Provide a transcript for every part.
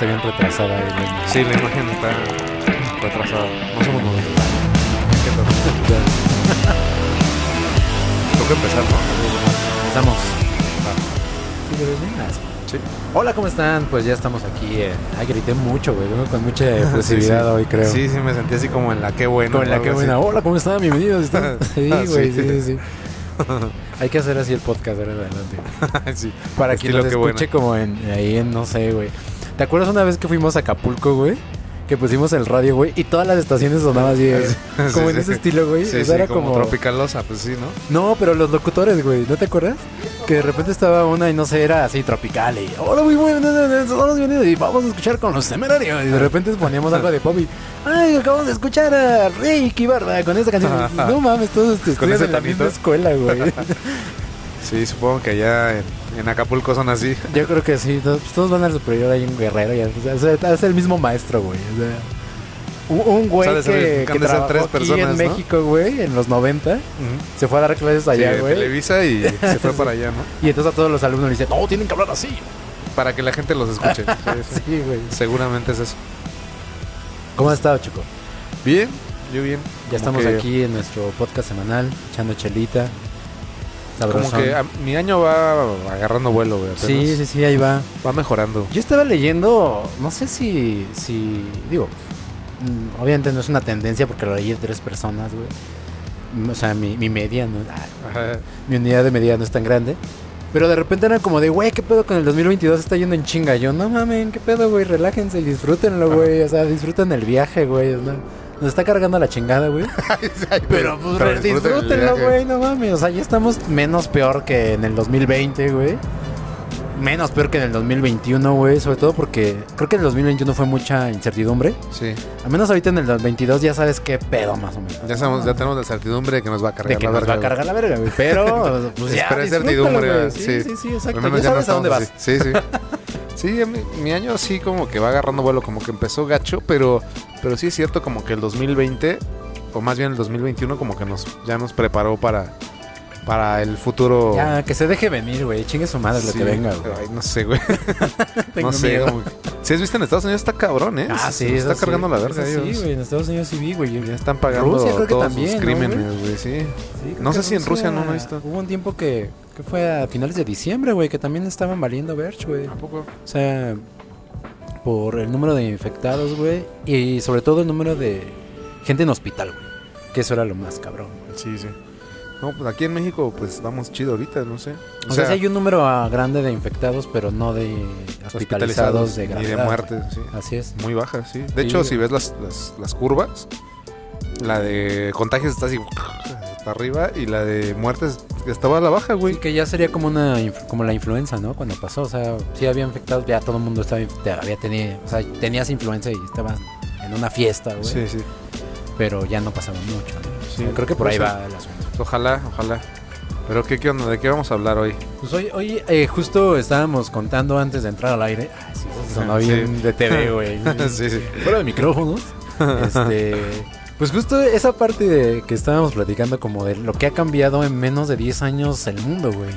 está bien retrasada. ahí la imagen. Sí, la imagen está retrasada. No somos nosotros. Toca empezar, ¿no? Estamos. Sí. Hola, ¿cómo están? Pues ya estamos aquí. En... Ay, grité mucho, güey. Vengo con mucha efusividad Sí, sí. hoy, creo. Sí, sí, me sentí así como en la que bueno. Con la algo que así. buena. Hola, ¿cómo están? Bienvenidos. ¿Están? Sí, Ah, güey. sí. Sí, sí, sí. Hay que hacer así el podcast ahora en adelante. sí. Para que qué escuche buena. como en ahí en no sé, güey. ¿Te acuerdas una vez que fuimos a Acapulco, güey? Que pusimos el radio, güey, y todas las estaciones sonaban así, güey. Sí, como sí, en ese estilo, güey. Sí, o sea, sí, era como, como, tropicalosa, pues sí, ¿no? No, pero los locutores, güey, ¿no te acuerdas? Que de repente estaba una y no sé, era así tropical y hola, muy buenos, todos bienvenidos y vamos a escuchar con los temerarios. Y de repente poníamos algo de pop y ay, acabamos de escuchar a Ricky Barda con esa canción. no mames, todos este, estudian en la misma escuela, güey. Sí, supongo que allá en, en Acapulco son así. Yo creo que sí, todos, pues, todos van al superior ahí en Guerrero. Ya, o sea, es el mismo maestro, güey. O sea, un, un güey O sea, que, que trabajó tres aquí personas, en ¿no? México, güey, en los 90, se fue a dar clases Sí, allá, de güey. Televisa y se fue para allá, ¿no? y entonces a todos los alumnos le dicen, no, tienen que hablar así. Para que la gente los escuche. Sí, sí. Sí, güey. Seguramente es eso. ¿Cómo has estado, chico? Bien, yo bien. Ya Como estamos que- aquí en nuestro podcast semanal, echando chelita. Como que mi año va agarrando vuelo, güey. Sí, sí, sí, ahí va. Va mejorando. Yo estaba leyendo, no sé si, si digo, mm, obviamente no es una tendencia porque lo leí de tres personas, güey. Mm, O sea, mi, mi media, ¿no? Ah, mi unidad de medida no es tan grande. Pero de repente era como de, güey, ¿qué pedo con el 2022? Está yendo en chinga. Yo, no mames, ¿qué pedo, güey? Relájense y disfrútenlo, güey. O sea, disfruten el viaje, güey. ¿no? Nos está cargando la chingada, güey. Pero, pues, Pero disfrútenlo, güey, no mames. O sea, ya estamos menos peor que en el 2020, güey. Menos peor que en el 2021, güey. Sobre todo porque creo que en el 2021 fue mucha incertidumbre. Sí. Al menos ahorita en el 2022 ya sabes qué pedo, más o menos. Ya, sabemos, ya tenemos la certidumbre de que nos va a cargar De que la nos verga, va a cargar la verga, güey. Pero, pues ya, Pero es certidumbre, güey. sí. Sí, sí, sí, exacto. Ya ya no sabes a dónde vas. así. Sí, sí. Sí, mi, mi año sí como que va agarrando vuelo, como que empezó gacho, pero, pero sí es cierto como que el 2020, o más bien el 2021, como que nos ya nos preparó para, para el futuro. Ya, que se deje venir, güey. Chingue su madre lo Sí. que venga, güey. Ay, no sé, güey. No sé. Si has visto en Estados Unidos está cabrón, ¿eh? Ah, sí, se está sí. cargando la verga. Sí, güey. En Estados Unidos sí vi, güey. Ya están pagando Rusia creo que todos también, sus ¿no, crímenes, güey, sí. No sé si en Rusia no, no he visto. Hubo un tiempo que, que fue a finales de diciembre, güey, que también estaban valiendo verge, güey. ¿A poco? O sea, por el número de infectados, güey. Y sobre todo el número de gente en hospital, güey. Que eso era lo más cabrón, güey. Sí, sí. No, pues aquí en México, pues vamos chido ahorita, no sé. O, sea, sí hay un número grande de infectados, pero no de hospitalizados, de ni gravedad. de muertes, sí. Así es. Muy baja, sí. De Sí, hecho, si ves las, las, las curvas, la de contagios está así hasta arriba y la de muertes estaba a la baja, güey. Y que ya sería como una como la influenza, ¿no? Cuando pasó, o sea, sí había infectados, ya todo el mundo estaba había tenido, o sea, tenías influenza y estabas en una fiesta, güey. Sí, sí. Pero ya no pasaba mucho. ¿no? Sí, Creo que por ahí va el asunto. Ojalá, ojalá. Pero ¿qué, qué onda? ¿De qué vamos a hablar hoy? Pues hoy, hoy eh, justo estábamos contando antes de entrar al aire. Ah, sí, sonó Sí. bien de TV, güey. sí, sí. Fuera de micrófonos. Este. Pues justo esa parte de que estábamos platicando como de lo que ha cambiado en menos de 10 años el mundo, güey.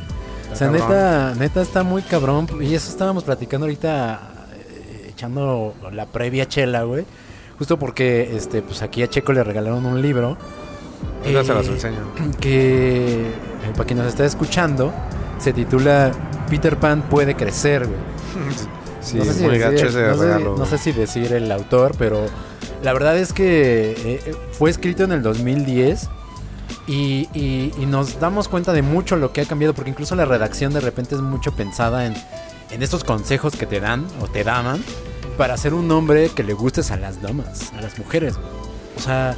O sea, Cabrón. neta, neta está muy cabrón. Y eso estábamos platicando ahorita, eh, echando la previa chela, güey. Justo porque, este, pues aquí a Checo le regalaron un libro. Ahorita se eh, las enseño. que eh, para quien nos está escuchando se titula Peter Pan puede crecer, güey. Sí, no sé si muy decir- gacho ese no sé- regalo. no sé si decir el autor, pero la verdad es que eh, eh, fue escrito en el 2010 y, y- y nos damos cuenta de mucho lo que ha cambiado, porque incluso la redacción de repente es mucho pensada en, en estos consejos que te dan o te daban para ser un hombre que le gustes a las damas, a las mujeres. güey. O sea,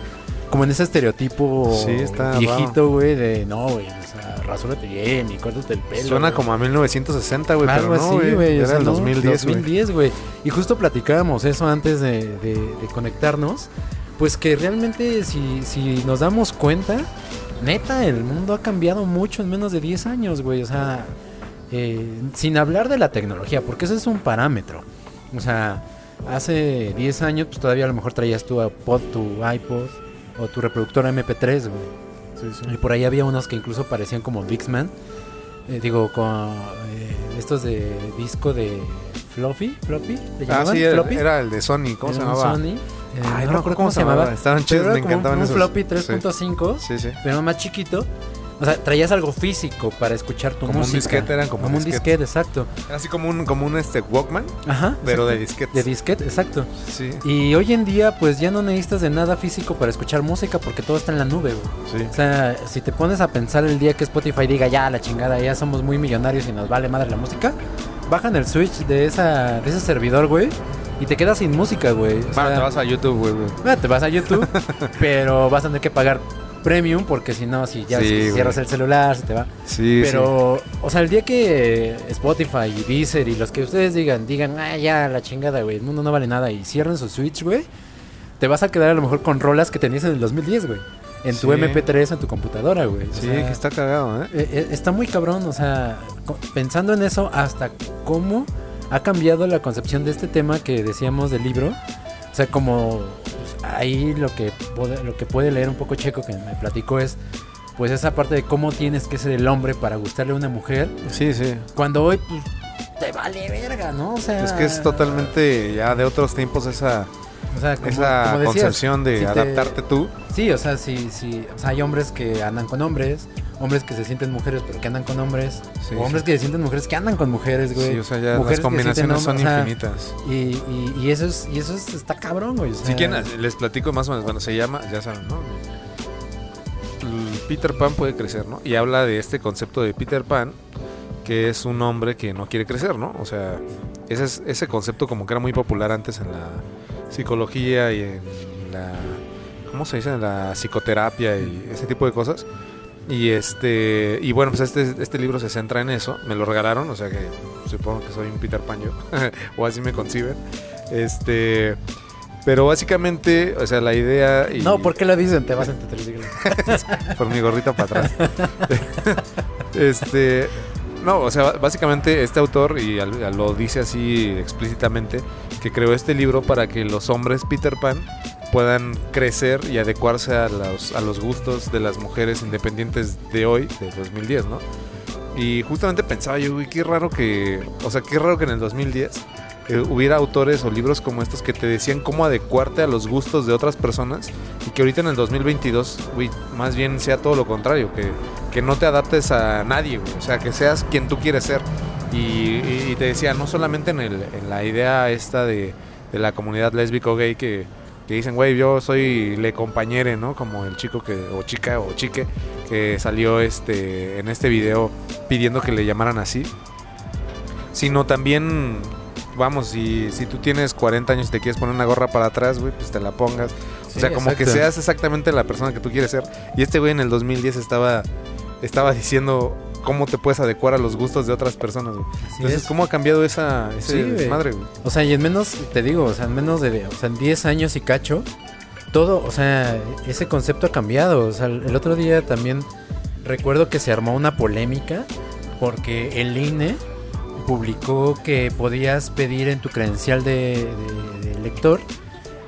como en ese estereotipo Sí, viejito, güey, de no, güey, sea, rasúrate bien y córtate el pelo. Suena güey". como a 1960, güey, pero no, así, güey. o Era sea, el no, 2010, güey. 2010, güey. Y justo platicábamos eso antes de, de- de conectarnos. Pues que realmente si, si nos damos cuenta, neta, el mundo ha cambiado mucho en menos de 10 años, güey. O sea, eh, sin hablar de la tecnología, porque ese es un parámetro. O sea, hace 10 años, pues todavía a lo mejor traías tu iPod, tu iPod o tu reproductor MP3, güey. Sí, sí. Y por ahí había unos que incluso parecían como Dixman. Eh, digo, con eh, estos de disco de Fluffy, Floppy, ¿le Ah, llamaban? sí, era, Floppy. era el de Sony. ¿Cómo se Era un llamaba? Sony. Eh, Ay, no me acuerdo cómo se llamaba. Estaban chidos, era me como un- encantaban un, esos. floppy Sí. 3.5, Sí, sí. pero más chiquito. O sea, traías algo físico para escuchar tu Como un música. disquete, eran como un disquetes. disquete, exacto. Era así como un, como un este Walkman, Ajá. pero de exacto. disquetes. De disquete, exacto. Sí, Y hoy en día, pues ya no necesitas de nada físico para escuchar música porque todo está en la nube, güey. sí. O sea, si te pones a pensar el día que Spotify diga ya la chingada, ya somos muy millonarios y nos vale madre la música, bajan el switch de esa de ese servidor, güey, y te quedas sin música, güey. Bueno, sea, te vas a YouTube, güey. güey. bueno, te vas a YouTube, pero vas a tener que pagar premium porque si no, si ya Sí, cierras el celular, se te va. Sí, Pero, o sea, el día que Spotify y Deezer y los que ustedes digan, digan, ah, ya, la chingada, güey, el mundo no vale nada y cierren su Switch, güey, te vas a quedar a lo mejor con rolas que tenías en el 2010, güey. En tu Sí. MP3, en tu computadora, güey. O Sí, sea, que está cagado, ¿eh? eh, eh, está muy cabrón, o sea, pensando en eso, hasta cómo ha cambiado la concepción de este tema que decíamos del libro. O sea, como ahí lo que, puede, lo que puede leer un poco Checo que me platicó es, pues esa parte de cómo tienes que ser el hombre para gustarle a una mujer, Sí, sí. cuando hoy, pues, te vale verga, ¿no? O sea... Es que es totalmente ya de otros tiempos esa, o sea, como- esa como decías, concepción de si te- adaptarte tú. Sí, o sea. O sea, hay hombres que andan con hombres, hombres que se sienten mujeres pero que andan con hombres, Sí, o hombres sí. que se sienten mujeres que andan con mujeres, güey. Sí, o sea, ya Mujeres las combinaciones son hombres, o sea, infinitas. Y, y, y eso es, y eso es, está cabrón, güey. o sea, Si quieren, les platico más o menos. Bueno, se llama, ya saben, ¿no? Peter Pan puede crecer, ¿no? Y habla de este concepto de Peter Pan, que es un hombre que no quiere crecer, ¿no? O sea, ese, es- ese concepto como que era muy popular antes en la psicología y en la... ¿Cómo se dice? En la psicoterapia y ese tipo de cosas. Y este y bueno, pues este, este libro se centra en eso. Me lo regalaron, o sea que supongo que soy un Peter Pan yo. o así me conciben. Este... Pero básicamente, o sea, la idea... Y, No, ¿por qué lo dicen? Te vas a entender. por mi gorrita para atrás. este. No, o sea, básicamente este autor, y lo dice así explícitamente, que creó este libro para que los hombres Peter Pan puedan crecer y adecuarse a los, a los gustos de las mujeres independientes de hoy, de 2010, ¿no? Y justamente pensaba yo, güey, qué raro que, o sea, qué raro que en el 2010 eh, hubiera autores o libros como estos que te decían cómo adecuarte a los gustos de otras personas y que ahorita en el 2022, güey, más bien sea todo lo contrario, que, que no te adaptes a nadie, güey, o sea, que seas quien tú quieres ser. Y, y- y te decía, no solamente en, el, en la idea esta de, de la comunidad lésbico gay que, que dicen, güey, yo soy le compañere, ¿no? Como el chico que, o chica o chique que salió este en este video pidiendo que le llamaran así, sino también vamos, si, si tú tienes 40 años y te quieres poner una gorra para atrás, güey, pues te la pongas. o sea, como que seas exactamente la persona que tú quieres ser. Y este güey en el 2010 estaba, estaba diciendo cómo te puedes adecuar a los gustos de otras personas, güey. Entonces, es. ¿cómo ha cambiado esa, Sí, güey? O sea, y en menos, te digo, o sea, en menos de, o sea, en 10 años y cacho, todo, o sea, ese concepto ha cambiado. O sea, el el otro día también recuerdo que se armó una polémica porque el INE publicó que podías pedir en tu credencial de, de- de lector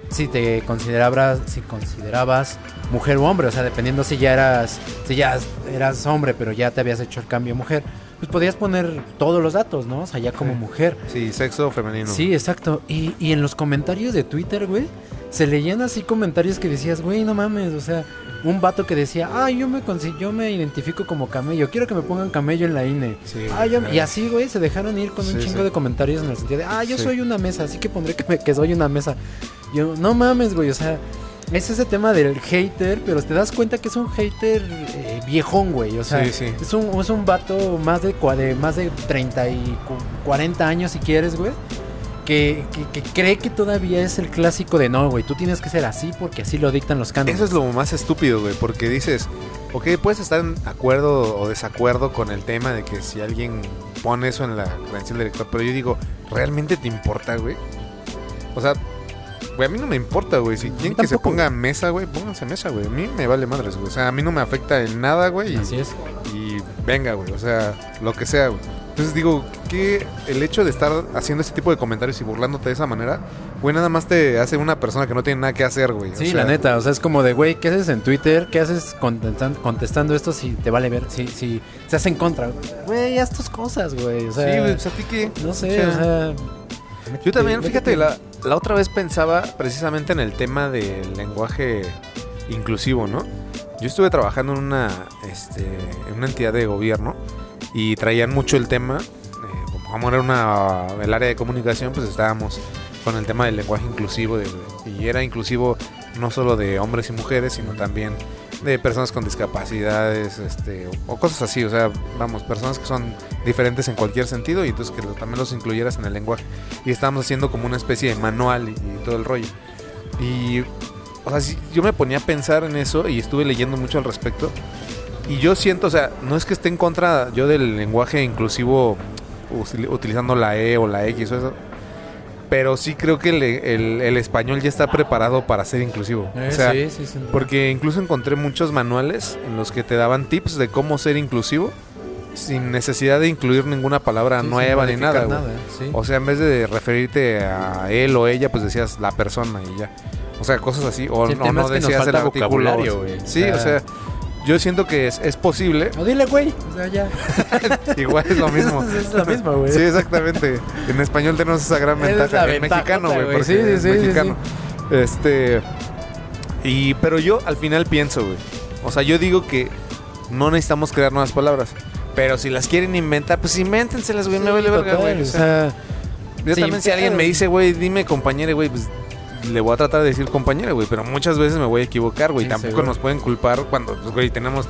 si te considerabas, si considerabas mujer o hombre, o sea, dependiendo si ya eras, si ya eras hombre, pero ya te habías hecho el cambio mujer, pues podías poner todos los datos, ¿no? O sea, ya como Sí. mujer. Sí, sexo femenino. Sí, exacto. Y, y en los comentarios de Twitter, güey, se leían así comentarios que decías, güey, no mames, o sea, un vato que decía, ah, yo me, yo me identifico como camello, quiero que me pongan camello en la INE. Sí, Ah, yo- claro. y así, güey, se dejaron ir con un chingo sí. de comentarios en el sentido de, ah, yo soy una mesa, así que pondré que, me- que soy una mesa. Yo, no mames, güey, o sea, es ese tema del hater, pero te das cuenta que es un hater eh, viejón, güey, o sea, Sí, sí. es un, es un vato más de, de más de 30 y cu- 40 años, si quieres, güey. Que, que- que cree que todavía es el clásico de no, güey. Tú tienes que ser así porque así lo dictan los cánones. Eso es lo más estúpido, güey, porque dices, ok, puedes estar en acuerdo o desacuerdo con el tema de que si alguien pone eso en la credencial del lector, pero yo digo, ¿realmente te importa, güey? O sea, güey, a mí no me importa, güey. Si quieren que se ponga mesa, güey, pónganse mesa, güey. A mí me vale madres, güey. O sea, a mí no me afecta en nada, güey. y- Así es. y venga, güey, o sea, lo que sea, güey. Entonces digo, que el hecho de estar haciendo este tipo de comentarios y burlándote de esa manera, güey, nada más te hace una persona que no tiene nada que hacer, güey. O Sí, sea, la neta, o sea, es como de, güey, ¿qué haces en Twitter? ¿Qué haces contestan- contestando esto si te vale ver? Si, si se hace en contra. Güey, haz tus cosas, güey. O sea, sí, güey, pues a ti qué. no sé, o sea, Yo también, fíjate, la, la otra vez pensaba precisamente en el tema del lenguaje inclusivo, ¿no? Yo estuve trabajando en una, este, en una entidad de gobierno y traían mucho el tema, eh, como era una, el área de comunicación, pues estábamos con el tema del lenguaje inclusivo de- y era inclusivo no solo de hombres y mujeres, sino también de personas con discapacidades, este, o, cosas así, o sea, vamos, personas que son diferentes en cualquier sentido y entonces que también los incluyeras en el lenguaje. Y estábamos haciendo como una especie de manual y, todo el rollo. Y, o sea, sí, yo me ponía a pensar en eso y estuve leyendo mucho al respecto. Y yo siento, o sea, no es que esté en contra yo del lenguaje inclusivo util- utilizando la E o la X o eso. Pero sí creo que el, el- el español ya está preparado para ser inclusivo. Eh, o sea, sí, sí, sí. porque incluso encontré muchos manuales en los que te daban tips de cómo ser inclusivo sin necesidad de incluir ninguna palabra nueva ni nada. sí. O sea, en vez de referirte a él o ella, pues decías la persona y ya. O sea, cosas así. O, el no nos decías el vocabulario, güey. Sí, O o sea- sea, yo siento que es, es posible. No, dile, güey. O sea, ya. Igual es lo mismo. es la misma, güey. Sí, exactamente. En español tenemos esa gran Esa es ventaja. la en ventajota, mexicano, güey. güey. porque Sí, sí, es sí, sí, mexicano. Este. Y, pero yo al final pienso, güey. O sea, yo digo que no necesitamos crear nuevas palabras. Pero si las quieren inventar, pues invéntenselas, güey. me vale verga, güey. O sea, yo sí, también si alguien claro. me dice, güey, dime compañera, güey, pues le voy a tratar de decir compañera, güey. Pero muchas veces me voy a equivocar, güey. Sí, Tampoco seguro. nos pueden culpar cuando, pues, güey, tenemos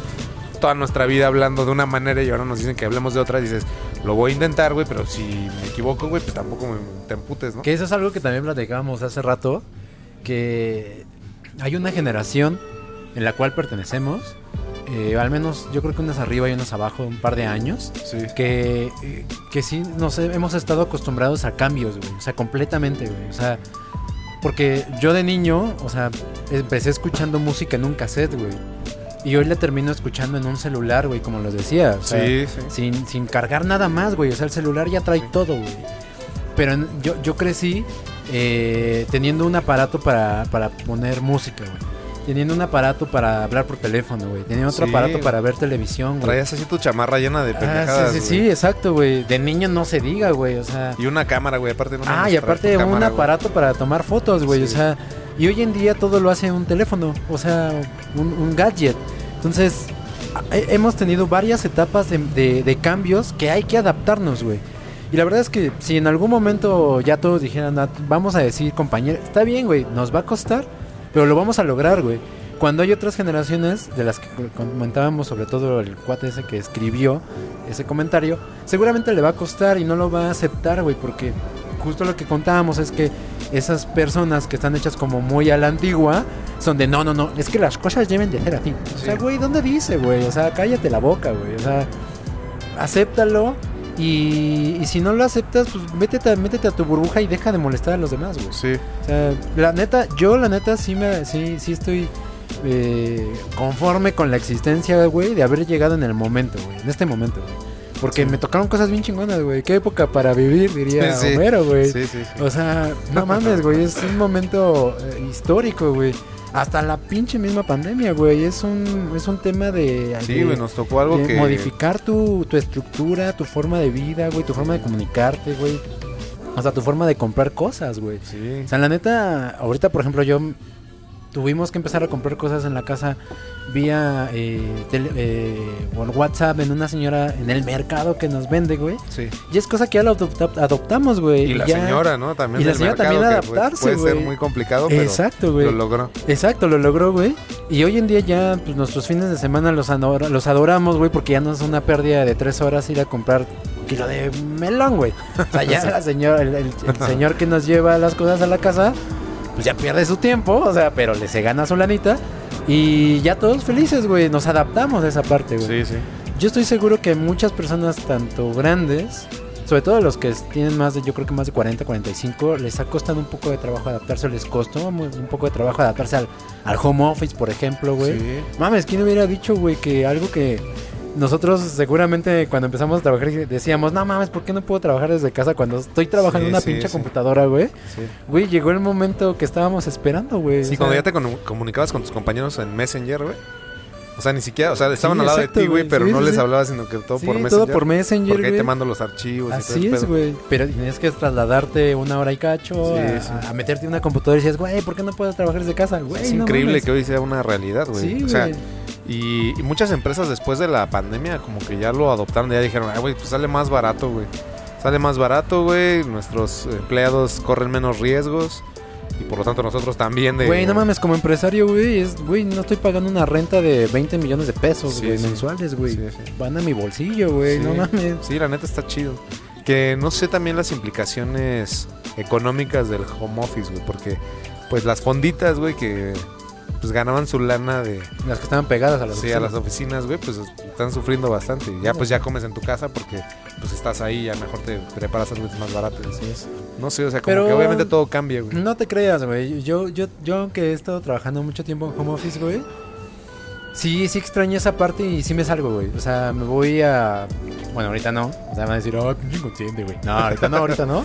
toda nuestra vida hablando de una manera y ahora nos dicen que hablemos de otra. Dices, lo voy a intentar, güey, pero si me equivoco, güey, pues tampoco me, te emputes, ¿no? Que eso es algo que también platicábamos hace rato, que hay una generación en la cual pertenecemos, eh, al menos yo creo que unas arriba y unas abajo, un par de años, Sí. que, eh, que sí nos he- hemos estado acostumbrados a cambios, güey, o sea, completamente, güey, o sea, porque yo de niño, o sea, empecé escuchando música en un cassette, güey, y hoy la termino escuchando en un celular, güey, como les decía, o sea, Sí, sí. sin, sin cargar nada más, güey. O sea, el celular ya trae todo, güey. Pero en- yo, yo crecí eh, teniendo un aparato para, para poner música, güey. Teniendo un aparato para hablar por teléfono, güey. Teniendo otro Sí, aparato para ver televisión, güey. Traías así tu chamarra llena de Ah, pendejadas, sí, sí, sí, exacto, güey. De niño no se diga, güey. O sea. Y una cámara, güey, aparte. No Ah, y aparte un cámara, aparato para tomar fotos, güey. O sea, y hoy en día todo lo hace un teléfono, o sea, un, un gadget. Entonces, hemos tenido varias etapas de, de- de cambios que hay que adaptarnos, güey. Y la verdad es que si en algún momento ya todos dijeran, "Ah, vamos a decir compañero, está bien, güey, nos va a costar, pero lo vamos a lograr, güey. Cuando hay otras generaciones, de las que comentábamos, sobre todo el cuate ese que escribió ese comentario, seguramente le va a costar y no lo va a aceptar, güey, porque justo lo que contábamos es que esas personas que están hechas como muy a la antigua son de no, no, no, es que las cosas deben de ser así. O sea, güey, ¿dónde dice, güey? O sea, cállate la boca, güey. O sea, acéptalo y, y si no lo aceptas, pues métete, métete a tu burbuja y deja de molestar a los demás, güey. Sí. O sea, la neta, yo la neta sí me sí, sí estoy eh, conforme con la existencia, güey, de haber llegado en el momento, güey, en este momento, güey. Porque Sí. me tocaron cosas bien chingonas, güey. Qué época para vivir, diría Sí. Homero, güey. Sí, sí, sí. O sea, no mames, güey, es un momento eh, histórico, güey. Hasta la pinche misma pandemia, güey, es un es un tema de, Sí, güey, nos tocó algo que... modificar tu, tu estructura, tu forma de vida, güey, tu forma de comunicarte, güey. O sea, tu forma de comprar cosas, güey. Sí. O sea, la neta, ahorita, por ejemplo, yo tuvimos que empezar a comprar cosas en la casa vía eh, tele- eh, WhatsApp en una señora en el mercado que nos vende, güey. Sí. Y es cosa que ya lo adopta- adoptamos, güey. Y la ya- señora, ¿no? También y la señora también adaptarse, Puede ser muy complicado, pero Exacto, güey. lo logró. Exacto, lo logró, güey. Y hoy en día ya, pues nuestros fines de semana los, adora- los adoramos, güey, porque ya no es una pérdida de tres horas ir a comprar un kilo de melón, güey. O sea, ya la señora, el, el- el señor que nos lleva las cosas a la casa, pues ya pierde su tiempo, o sea, pero le se gana su lanita. Y ya todos felices, güey. Nos adaptamos a esa parte, güey. Sí, sí. Yo estoy seguro que muchas personas, tanto grandes, sobre todo los que tienen más de, yo creo que más de 40, 45, les ha costado un poco de trabajo adaptarse, les costó un poco de trabajo adaptarse al, al home office, por ejemplo, güey. Sí. Mames, ¿quién hubiera dicho, güey, que algo que nosotros seguramente cuando empezamos a trabajar decíamos, no mames, ¿por qué no puedo trabajar desde casa cuando estoy trabajando Sí, en una sí, pinche sí. computadora, güey? Sí. Güey, llegó el momento que estábamos esperando, güey. Sí, O cuando sea, ya te comu- comunicabas con tus compañeros en Messenger, güey. O sea, ni siquiera, o sea, estaban al lado exacto, de ti, güey, pero no les hablabas, sino que todo Sí, por todo Messenger. por Messenger, Porque ahí te mando los archivos y todo Así es, güey. Pero tienes que trasladarte una hora y cacho a, meterte en una computadora y dices, güey, ¿por qué no puedes trabajar desde casa? Güey, es no increíble mames. que hoy sea una realidad, güey. Sí, o sea. Y, y muchas empresas después de la pandemia como que ya lo adoptaron, ya dijeron, ay, güey, pues sale más barato, güey. Sale más barato, güey. Nuestros empleados corren menos riesgos. Y por lo tanto nosotros también de... Güey, no mames, como empresario, güey, es, güey, no estoy pagando una renta de 20 millones de pesos, güey, sí. mensuales, güey. Sí. Van a mi bolsillo, güey, no mames. Sí, la neta está chido. Que no sé también las implicaciones económicas del home office, güey. Porque, pues las fonditas, güey, que pues ganaban su lana de... Las que estaban pegadas a las Sí, a las oficinas, güey, pues están sufriendo bastante. Ya pues ya comes en tu casa porque pues estás ahí, ya mejor te preparas algo más barato. Así es. No sé, o sea, como Pero- que obviamente todo cambia, güey. No te creas, güey. Yo, yo, yo, aunque he estado trabajando mucho tiempo en home office, güey. Sí, sí extraño esa parte y sí me salgo, güey. O sea, me voy a. Bueno, ahorita no. O sea, van a decir, oh, pinche inconsciente, güey. No, ahorita no, ahorita no.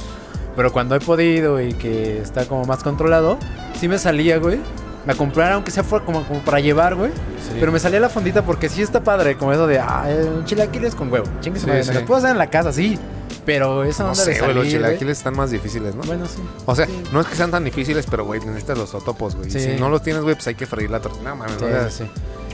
Pero cuando he podido y que está como más controlado, sí me salía, güey. Me comprara, aunque sea fuera como, como para llevar, güey. Sí. Pero me salía la fondita porque sí está padre, como eso de, ah, eh, chilaquiles con huevo. Chingue su Sí, madre, sí. me las puedo hacer en la casa, sí. Pero esa No onda sé, güey, los chilaquiles están más difíciles, ¿no? Bueno, sí. O sea, Sí. no es que sean tan difíciles, pero, güey, necesitas los totopos, güey. Sí. Si no los tienes, güey, pues hay que freír la tortilla. No, mames, Sí, o sea, sí, sí.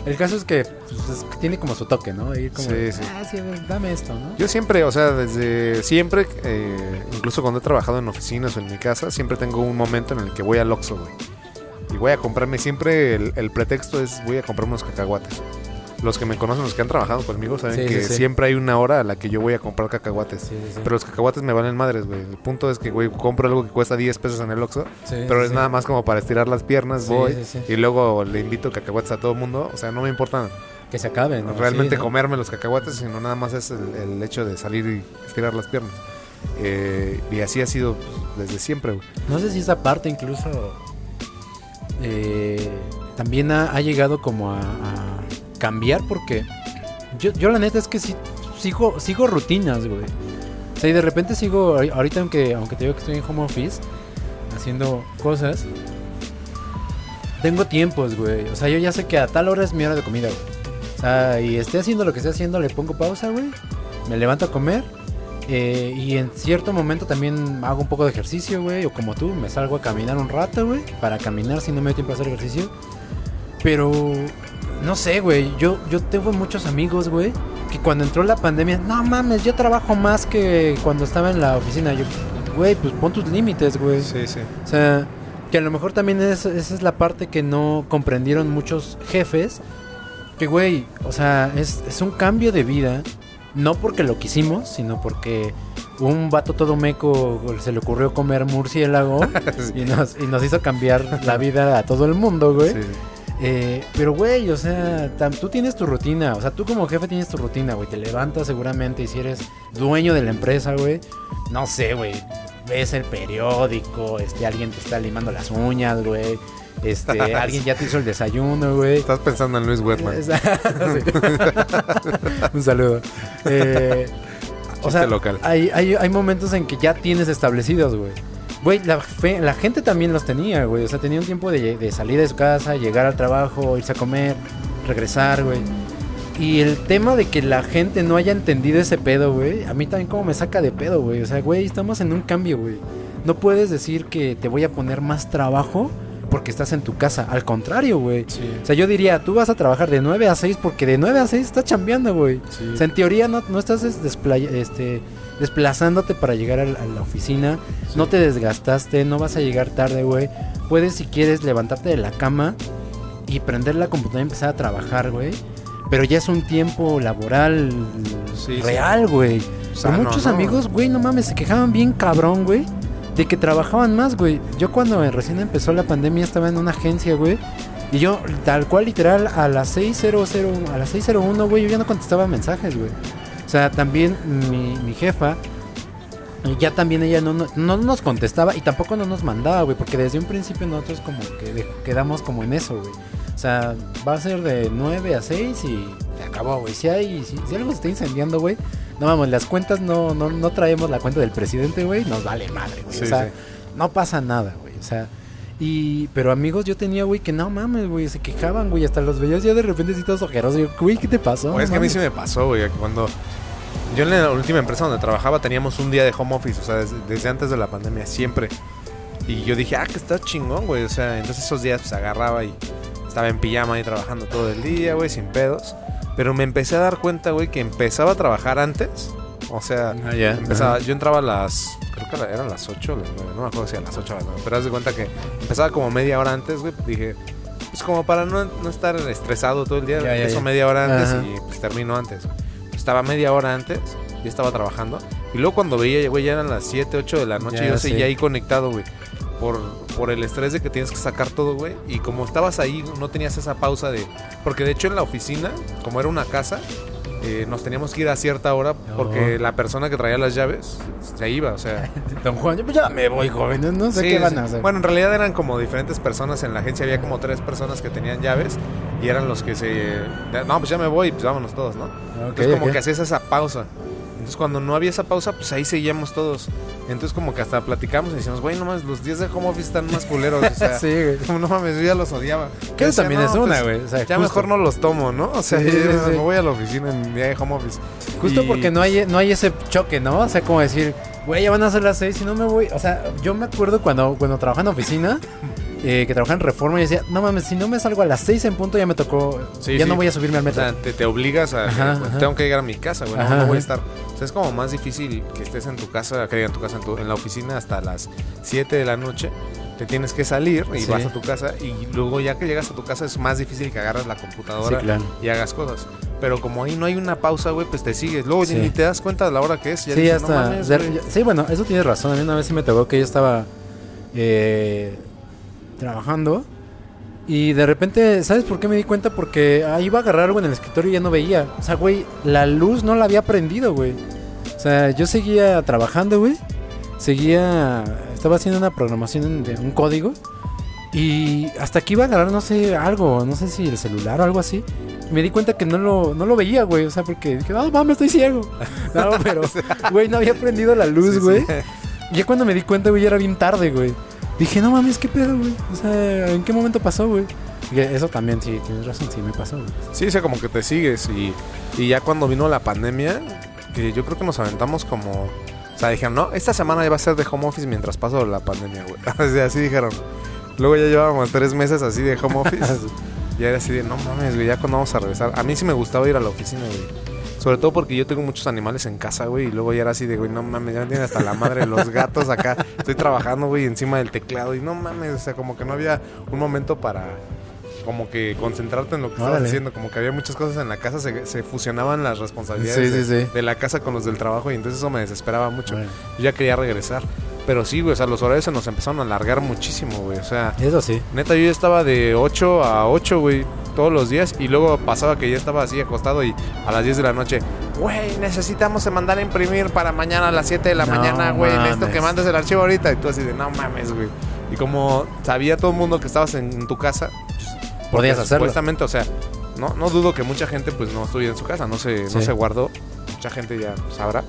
El caso es que pues, es tiene como su toque, ¿no? Ir como, Sí, sí. ah, sí, dame esto, ¿no? Yo siempre, o sea, desde siempre, eh, incluso cuando he trabajado en oficinas o en mi casa, siempre tengo un momento en el que voy al Oxxo, güey. Y voy a comprarme, siempre el, el pretexto es voy a comprarme unos cacahuates. Los que me conocen, los que han trabajado conmigo, saben Sí, que sí, sí. siempre hay una hora a la que yo voy a comprar cacahuates. Pero los cacahuates me valen madres, güey. El punto es que, güey, compro algo que cuesta 10 pesos en el Oxxo, pero es nada más como para estirar las piernas, voy. Y luego le invito cacahuates a todo el mundo. O sea, no me importa Que se acabe, ¿no? realmente ¿no? comerme los cacahuates, sino nada más es el, el hecho de salir y estirar las piernas. Eh, y así ha sido pues, desde siempre, güey. No sé si esa parte incluso eh, también ha, llegado como a, a cambiar porque yo, yo la neta es que sí sigo, sigo rutinas, güey. O sea, y de repente sigo, ahori- ahorita aunque, aunque te digo que estoy en home office, haciendo cosas, tengo tiempos, güey. O sea, yo ya sé que a tal hora es mi hora de comida, güey. O sea, y esté haciendo lo que esté haciendo, le pongo pausa, güey. Me levanto a comer. Eh, y en cierto momento también hago un poco de ejercicio, güey. O como tú, me salgo a caminar un rato, güey. Para caminar si no me dio tiempo a hacer ejercicio. Pero, no sé, güey. Yo, yo tengo muchos amigos, güey. Que cuando entró la pandemia, no mames, yo trabajo más que cuando estaba en la oficina. Yo, güey, pues pon tus límites, güey. Sí, sí. O sea, que a lo mejor también es, esa es la parte que no comprendieron muchos jefes. Que, güey, o sea, es, es un cambio de vida. No porque lo quisimos, sino porque un vato todo meco se le ocurrió comer murciélago y, nos, y nos hizo cambiar la vida a todo el mundo, güey. Sí. Eh, pero, güey, o sea, tam- tú tienes tu rutina. O sea, tú como jefe tienes tu rutina, güey. Te levantas seguramente y si eres dueño de la empresa, güey. No sé, güey. Ves el periódico, este, alguien te está limando las uñas, güey. Este, alguien ya te hizo el desayuno, güey. Estás pensando en Luis Wetman. Un saludo. Eh, o sea, local. Hay, hay, hay momentos en que ya tienes establecidos, güey. Güey, la, fe- la gente también los tenía, güey. O sea, tenía un tiempo de, de salir de su casa, llegar al trabajo, irse a comer, regresar, güey. Y el tema de que la gente no haya entendido ese pedo, güey, a mí también como me saca de pedo, güey. O sea, güey, estamos en un cambio, güey. No puedes decir que te voy a poner más trabajo porque estás en tu casa. Al contrario, güey. O sea, yo diría, tú vas a trabajar de 9 a 6 porque de 9 a 6 estás chambeando, güey. Sí. O sea, en teoría no, no estás este, desplazándote para llegar a la oficina. No te desgastaste, no vas a llegar tarde, güey. Puedes, si quieres, levantarte de la cama y prender la computadora y empezar a trabajar, güey. Pero ya es un tiempo laboral real, güey. Por muchos ¿no? amigos, güey, no mames, se quejaban bien cabrón, güey. De que trabajaban más, güey. Yo cuando recién empezó la pandemia estaba en una agencia, güey. Y yo, tal cual, literal, a las 6.00, a las 6.01, güey, yo ya no contestaba mensajes, güey. O sea, también mi, mi jefa, ya también ella no, no, no nos contestaba y tampoco no nos mandaba, güey. Porque desde un principio nosotros como que quedamos como en eso, güey. O sea, va a ser de 9 a 6 y acabó, güey. Si, hay, si, si algo se está incendiando, güey, no vamos, las cuentas no, no, no traemos la cuenta del presidente, güey, nos vale madre, güey. Sí, o sea, sí. no pasa nada, güey. O sea, Y, pero amigos yo tenía, güey, que no mames, güey, se quejaban, güey, hasta los veías ya de repente así todos ojerosos. Yo, güey, ¿qué te pasó? Es que a mí sí me pasó, güey, cuando... Yo en la última empresa donde trabajaba teníamos un día de home office, o sea, desde, desde antes de la pandemia, siempre. Y yo dije, ah, que está chingón, güey. O sea, entonces esos días pues agarraba y estaba en pijama ahí trabajando todo el día, güey, sin pedos. Pero me empecé a dar cuenta, güey, que empezaba a trabajar antes. O sea, Ah, empezaba, yo entraba a las, creo que era- eran las 8 o las 9, no me acuerdo si a las 8 o las 9. Pero haz de cuenta que empezaba como media hora antes, güey. Dije, pues como para no, no estar estresado todo el día, empiezo ya. media hora antes y pues termino antes. Estaba media hora antes, ya estaba trabajando. Y luego cuando veía, güey, ya eran las 7, 8 de la noche, yo sí. seguía ahí conectado, güey. Por, por el estrés de que tienes que sacar todo, güey. Y como estabas ahí, no tenías esa pausa de... Porque de hecho en la oficina, como era una casa, eh, nos teníamos que ir a cierta hora porque Oh. la persona que traía las llaves se iba, o sea... Don Juan, yo pues ya me voy, jóvenes, no sé Sí, qué van a hacer. Bueno, en realidad eran como diferentes personas en la agencia. Había como tres personas que tenían llaves y eran los que se. No, pues ya me voy, pues vámonos todos, ¿no? Ok, Entonces, como ok. que hacías esa pausa. Entonces, cuando no había esa pausa, pues ahí seguíamos todos. Entonces, como que hasta platicamos y decíamos, güey, no mames, los días de home office están más culeros. O sea, sí, güey. como, no mames, yo ya los odiaba. Que eso también "No, es una, pues, güey. O sea, Ya justo- mejor no los tomo, ¿no? O sea, Sí, sí, yo sí. me voy a la oficina en día de home office. Justo Y- porque no hay, no hay ese choque, ¿no? O sea, como decir, güey, ya van a ser las seis y no me voy. O sea, yo me acuerdo cuando, cuando trabajaba en oficina, eh, que trabajaba en reforma, y decía, no mames, si no me salgo a las seis en punto, ya me tocó. Sí, ya sí. no voy a subirme al O metro. sea, te, te obligas a... Ajá, ajá. Tengo que llegar a mi casa, güey. No, voy a estar... O sea, es como más difícil que estés en tu casa, que en tu casa, en, tu- en la oficina hasta las 7 de la noche. Te tienes que salir y Sí. vas a tu casa. Y luego ya que llegas a tu casa es más difícil que agarras la computadora Sí, claro. y hagas cosas. Pero como ahí no hay una pausa, güey, pues te sigues. Luego Sí. ni te das cuenta de la hora que es. Ya sí, dices, ya "No mames, güey". ya- sí, bueno, eso tienes razón. A mí una vez sí me tocó que yo estaba eh, trabajando. Y de repente, ¿sabes por qué me di cuenta? Porque ahí iba a agarrar algo en el escritorio y ya no veía. O sea, güey, la luz no la había prendido, güey. O sea, yo seguía trabajando, güey. Seguía. Estaba haciendo una programación de un código. Y hasta que iba a agarrar, no sé, algo. No sé si el celular o algo así. Me di cuenta que no lo, no lo veía, güey. O sea, porque dije, no, mames, estoy ciego. No, pero, güey, no había prendido la luz, güey. sí. Y ya cuando me di cuenta, güey, ya era bien tarde, güey. Dije, no mames, qué pedo, güey. O sea, ¿en qué momento pasó, güey? Eso también, sí, tienes razón, sí me pasó, güey. Sí, o sea, como que te sigues. Y, y ya cuando vino la pandemia, que yo creo que nos aventamos como. O sea, dijeron, no, esta semana ya va a ser de home office mientras paso la pandemia, güey. O sea, así dijeron. Luego ya llevábamos tres meses así de home office. y era así de, no mames, güey, ya cuando vamos a regresar. A mí sí me gustaba ir a la oficina, güey. Sobre todo porque yo tengo muchos animales en casa, güey. Y luego ya era así de, güey, no mames, ya me tienen hasta la madre los gatos acá. Estoy trabajando, güey, encima del teclado. Y no mames, o sea, como que no había un momento para como que concentrarte en lo que estabas Órale. haciendo. Como que había muchas cosas en la casa, se, se fusionaban las responsabilidades Sí, sí, de, la casa con los del trabajo. Y entonces eso me desesperaba mucho. Bueno, Yo ya quería regresar. Pero sí, güey, o sea, los horarios se nos empezaron a alargar muchísimo, güey. O sea, eso sí. Neta, yo ya estaba de 8 a 8, güey, todos los días. Y luego pasaba que ya estaba así acostado y a las 10 de la noche, güey, necesitamos mandar a imprimir para mañana a las 7 de la No mañana, güey. Necesito que mandes el archivo ahorita. Y tú así de, no mames, güey. Y como sabía todo el mundo que estabas en, en tu casa, Podías porque hacerlo. Supuestamente, o sea, no, no dudo que mucha gente pues no estuviera en su casa, no se, no se guardó. Mucha gente ya sabrá.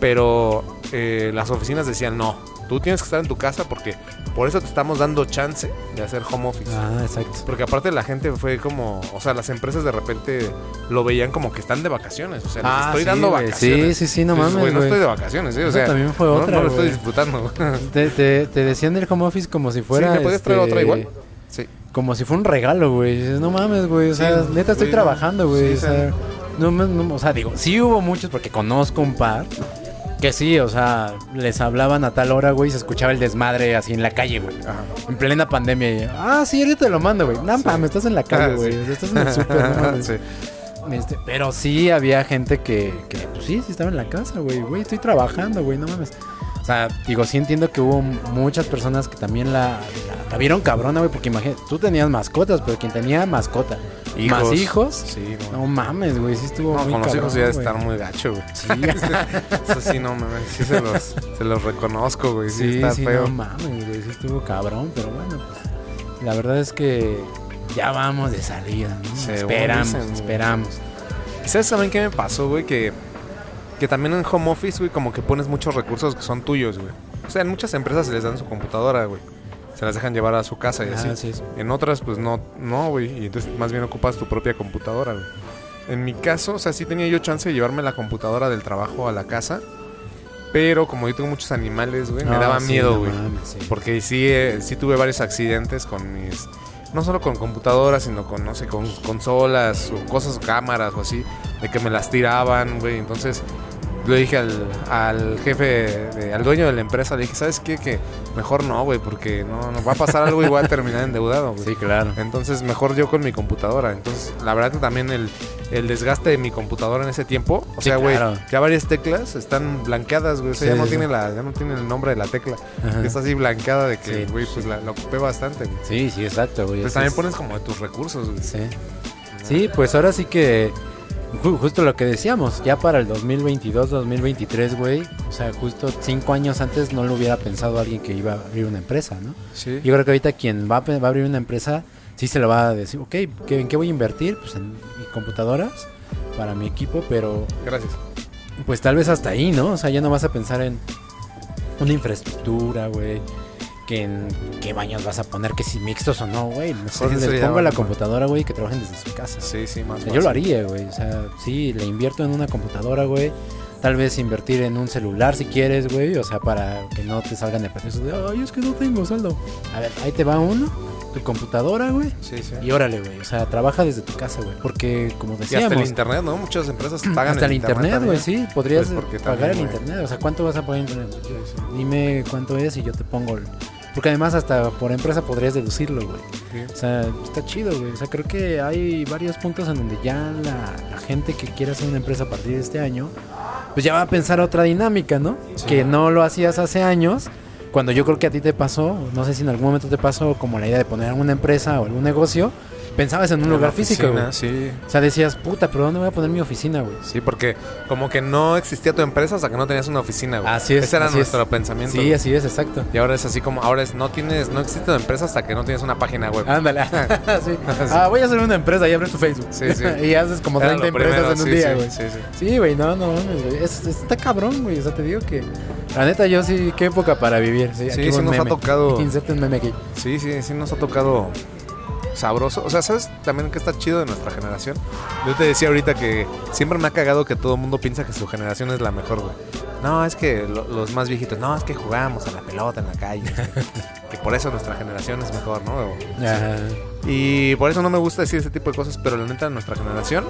Pero eh, las oficinas decían, no, tú tienes que estar en tu casa porque por eso te estamos dando chance de hacer home office. Ah, exacto. Porque aparte la gente fue como, o sea, las empresas de repente lo veían como que están de vacaciones. O sea, les Ah, estoy sí, dando vacaciones. Sí, sí, sí, no mames, no estoy de vacaciones, ¿eh? O Eso sea, también fue otra, no, lo estoy disfrutando. Te, te, te decían del home office como si fuera. ¿Sí? ¿Le puedes traer este, otra igual? Sí. Como si fuera un regalo, güey. No mames, güey. O sea, Sí, neta estoy trabajando, güey. Sí, o sea, sí. no, me- no- o sea, digo, sí hubo muchos porque conozco un par. Que sí, o sea, les hablaban a tal hora, güey, y se escuchaba el desmadre así en la calle, güey. Ajá. En plena pandemia. y, ah, sí, ahorita te lo mando, güey. No, mames, estás en la calle, Ah, güey. sí. Estás en el no. Sí. Este, pero sí había gente que, que, pues sí, sí estaba en la casa, güey. Güey, estoy trabajando, güey, no mames. O sea, digo, sí entiendo que hubo muchas personas que también la, la, la vieron cabrona, güey, porque imagínate, tú tenías mascotas, pero quien tenía mascota, más hijos, Sí, no. no mames, güey, sí estuvo No, muy con los cabrón, hijos ya güey. estar muy gacho, güey. Sí, Eso sí, no mames. Sí se los, se los reconozco, güey. Sí, sí, está sí, feo. no mames, güey, sí estuvo cabrón, pero bueno, pues la verdad es que ya vamos de salida, ¿no? Esperamos, dicen, güey. esperamos. ¿Y ¿Sabes también qué me pasó, güey? Que, que también en home office, güey, como que pones muchos recursos que son tuyos, güey. O sea, en muchas empresas se les dan su computadora, güey. Se las dejan llevar a su casa y así. Ah, sí, sí. En otras, pues no, no, güey. Y entonces más bien ocupas tu propia computadora, güey. En mi caso, o sea, sí tenía yo chance de llevarme la computadora del trabajo a la casa. Pero como yo tengo muchos animales, güey, me No, daba sí, miedo, güey. sí. Porque sí, eh, sí tuve varios accidentes con mis... No solo con computadoras, sino con, no sé, con consolas o cosas, cámaras o así. De que me las tiraban, güey. Entonces le dije al, al jefe, de- al dueño de la empresa, le dije, ¿sabes qué? Que mejor no, güey, porque no, no va a pasar algo y voy a terminar endeudado, güey. Sí, claro. Entonces, mejor yo con mi computadora. Entonces, la verdad que también el, el desgaste de mi computadora en ese tiempo, o Sí, sea, güey, claro. ya varias teclas están blanqueadas, güey. O sea, Sí, ya no sí, tiene la, ya no tiene el nombre de la tecla. Ajá. Está así blanqueada de que, güey, pues la, la ocupé bastante, güey. Sí, sí, exacto, güey. Pues también es- pones como de tus recursos, güey. Sí. Sí, pues ahora sí que justo lo que decíamos, ya para el 2022, 2023, güey, o sea, justo cinco años antes no lo hubiera pensado alguien que iba a abrir una empresa, ¿no? Sí. Yo creo que ahorita quien va a, pe- va a abrir una empresa, sí se lo va a decir, ok, ¿qué, ¿en qué voy a invertir? Pues en computadoras para mi equipo, pero Gracias. pues tal vez hasta ahí, ¿no? O sea, ya no vas a pensar en una infraestructura, güey. Que en qué baños vas a poner, que si mixtos o no, güey. Mejor Sí, les pongo va la mal. computadora, güey, que trabajen desde su casa. Sí, sí, más O sea, yo lo haría, güey. O sea, sí, le invierto en una computadora, güey. Tal vez invertir en un celular si quieres, güey. O sea, para que no te salgan de pretexto de, ay, es que no tengo saldo. A ver, ahí te va uno, tu computadora, güey. Sí, sí. Y órale, güey. O sea, trabaja desde tu casa, güey. Porque, como Y hasta decíamos, el internet, ¿no? Muchas empresas pagan hasta el internet, güey, sí. Podrías Pues pagar también, el internet. O sea, ¿cuánto vas a pagar internet? Dime cuánto es y yo te pongo el... Porque además hasta por empresa podrías deducirlo, güey. Sí. O sea, está chido, güey. O sea, creo que hay varios puntos en donde ya la, la gente que quiere hacer una empresa a partir de este año, pues ya va a pensar otra dinámica, ¿no? Sí. Que no lo hacías hace años, cuando yo creo que a ti te pasó, no sé si en algún momento te pasó como la idea de poner alguna empresa o algún negocio, pensabas en un En lugar físico, güey. Sí. O sea, decías, puta, pero ¿dónde voy a poner mi oficina, güey? Sí, porque como que no existía tu empresa hasta que no tenías una oficina, güey. Así es, Ese era nuestro es. pensamiento. Sí, güey. así es, exacto. Y ahora es así como, ahora es, no tienes, no existe tu empresa hasta que no tienes una página web. Ándale. sí. Ah, voy a hacer una empresa y abres tu Facebook. Sí, sí. y haces como Era 30 lo primero, empresas en un sí, día, güey. Sí, sí. Sí, güey, no, no mames, güey. Es, es- está cabrón, güey. O sea, te digo que. La neta, yo sí, qué época para vivir. Sí, Sí, aquí sí nos ha tocado. Un meme aquí. Sí, sí, sí nos ha tocado sabroso. O sea, ¿sabes también que está chido de nuestra generación? Yo te decía ahorita que siempre me ha cagado que todo el mundo piensa que su generación es la mejor, güey. No, es que lo- los más viejitos, no, es que jugamos a la pelota en la calle. que por eso nuestra generación es mejor, ¿no? O-. Y por eso no me gusta decir ese tipo de cosas, pero la neta, nuestra generación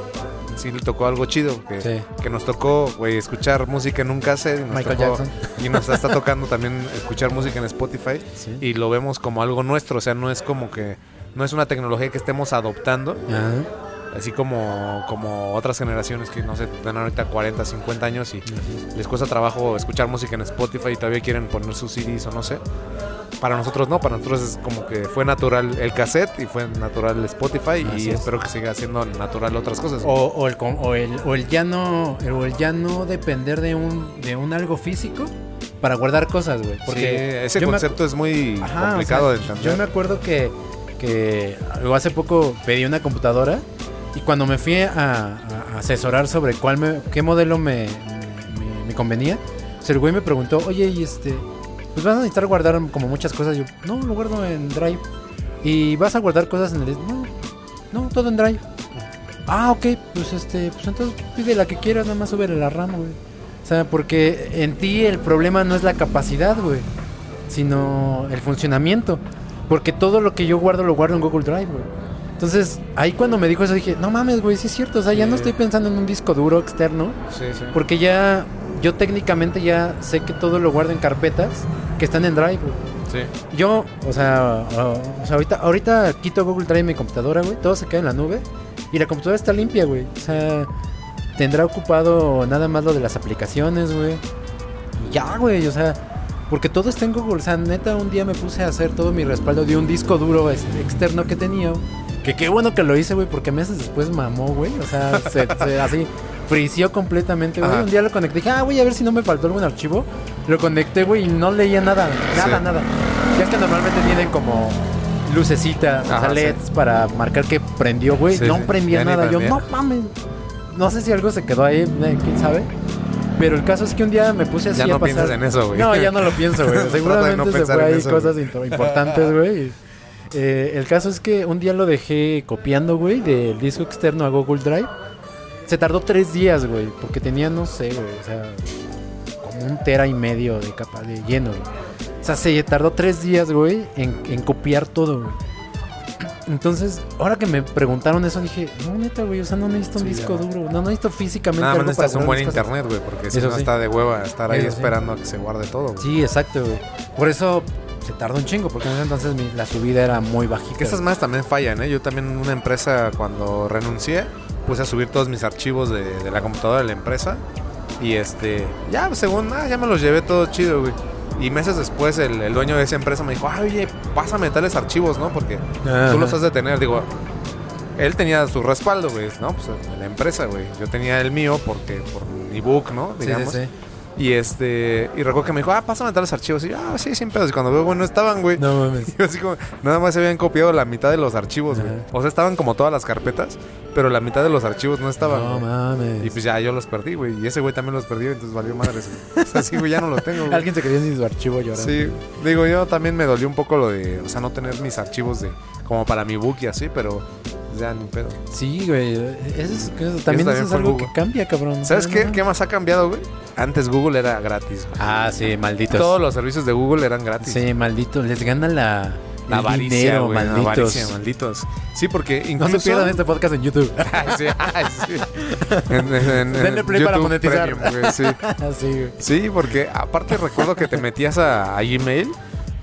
sí le tocó algo chido. Que, Sí. que nos tocó, güey, escuchar música en un cassette. Y nos Michael tocó- Jackson. Y nos está tocando también escuchar música en Spotify. Sí. Y lo vemos como algo nuestro. O sea, no es como que. No es una tecnología que estemos adoptando. Ajá. Así como, como otras generaciones que, no sé, dan ahorita 40, 50 años y les cuesta trabajo escuchar música en Spotify y todavía quieren poner sus CDs o no sé. Para nosotros no, para nosotros es como que fue natural el cassette y fue natural el Spotify Así y es. espero que siga siendo natural otras cosas. O, o el, o, el, o el ya no o el ya no depender de un de un algo físico para guardar cosas, güey. Porque Porque ese concepto es muy Ajá, complicado o sea, de entender. Yo me acuerdo que, que hace poco pedí una computadora y cuando me fui a, asesorar sobre cuál me, qué modelo me convenía, pues el güey me preguntó, oye, y este, pues vas a necesitar guardar como muchas cosas. Yo, no, lo guardo en Drive. Y vas a guardar cosas en el... No, no, todo en Drive. Ah, ok, pues este, pues entonces pide la que quieras, nada más sube la RAM, güey. O sea, porque en ti el problema no es la capacidad, güey, sino el funcionamiento. Porque todo lo que yo guardo lo guardo en Google Drive, güey. Entonces, ahí cuando me dijo eso dije, no mames, güey, sí es cierto. O sea, ya no estoy pensando en un disco duro externo. Sí, sí. Porque ya, yo técnicamente ya sé que todo lo guardo en carpetas que están en Drive, güey. Sí. Yo, o sea, o sea, ahorita, ahorita quito Google Drive mi computadora, güey. Todo se queda en la nube. Y la computadora está limpia, güey. O sea, tendrá ocupado nada más lo de las aplicaciones, güey. Y ya, güey. O sea, porque todo está en Google. O sea, neta, un día me puse a hacer todo mi respaldo de un disco duro externo que tenía. Que qué bueno que lo hice, güey, porque meses después mamó, güey. O sea, se, se- así frició completamente, güey. Ajá. Un día lo conecté. Dije, ah, voy a ver si no me faltó algún archivo. Lo conecté, güey, y no leía nada. Nada, Sí. nada. Ya es que normalmente tienen como lucecitas, o sea, Ajá, sí. LEDs para marcar que prendió, güey. Sí, no prendía nada. Yo, no mames. No sé si algo se quedó ahí, eh, quién sabe. Pero el caso es que un día me puse así Ya a pasar... piensas en eso, güey. No, ya no lo pienso, güey. Seguramente no se fue ahí eso, cosas importantes, güey. Eh, el caso es que un día lo dejé copiando, güey, del disco externo a Google Drive. Se tardó tres días, güey, porque tenía, no sé, güey, o sea, como un tera y medio de capa de lleno, güey. O sea, se tardó tres días, güey, en, en copiar todo, güey. Entonces, ahora que me preguntaron eso, dije, no, neta, güey, o sea, no necesito un Sí, disco ya. duro, no necesito físicamente Nada más algo para necesitas un buen internet, güey, porque si Eso no sí. está de hueva estar ahí Eso sí. esperando a que se guarde todo, güey. Sí, exacto, güey. Por eso se tardó un chingo, porque en ese entonces mi- la subida era muy bajita. Que esas más también fallan, ¿eh? Yo también en una empresa, cuando renuncié, puse a subir todos mis archivos de, de la computadora de la empresa. Y este, ya, según, ah, ya me los llevé todo chido, güey. Y meses después, el, el dueño de esa empresa me dijo, ah, oye, pásame tales archivos, ¿no? Porque tú los has de tener. Digo, él tenía su respaldo, güey, ¿no? Pues la empresa, güey. Yo tenía el mío porque, por mi book, ¿no? Sí, Digamos. sí, sí. Y este, y recuerdo que me dijo, ah, pásame tales archivos. Y yo, ah, sí, sin pedos. Y cuando veo, güey, no estaban, güey. No mames. Y así como, nada más se habían copiado la mitad de los archivos, güey. O sea, estaban como todas las carpetas, pero la mitad de los archivos no estaban. No güey. mames. y pues ya yo los perdí, güey. Y ese güey también los perdió, entonces valió madres. güey. O sea, sí, güey, ya no los tengo, güey. Alguien se quedó sin su archivo llorando. Sí, digo, yo también me dolió un poco lo de, o sea, no tener mis archivos de, como para mi book y así, pero ya ni pedo. Sí, güey. Eso es, eso- también eso es algo Google. que cambia, cabrón. ¿Sabes No, qué, no. qué más ha cambiado, güey? Antes Google era gratis, güey. Ah, sí, malditos. Todos los servicios de Google eran gratis. Sí, malditos. Les gana la, La avaricia, dinero, güey, la malditos. avaricia, malditos. Sí, porque No incluso... se pierdan este podcast en YouTube. Sí, sí. En- en- en- Denle en play para YouTube monetizar. Premium, güey, sí. Güey. Sí, porque aparte recuerdo que te metías a, a Gmail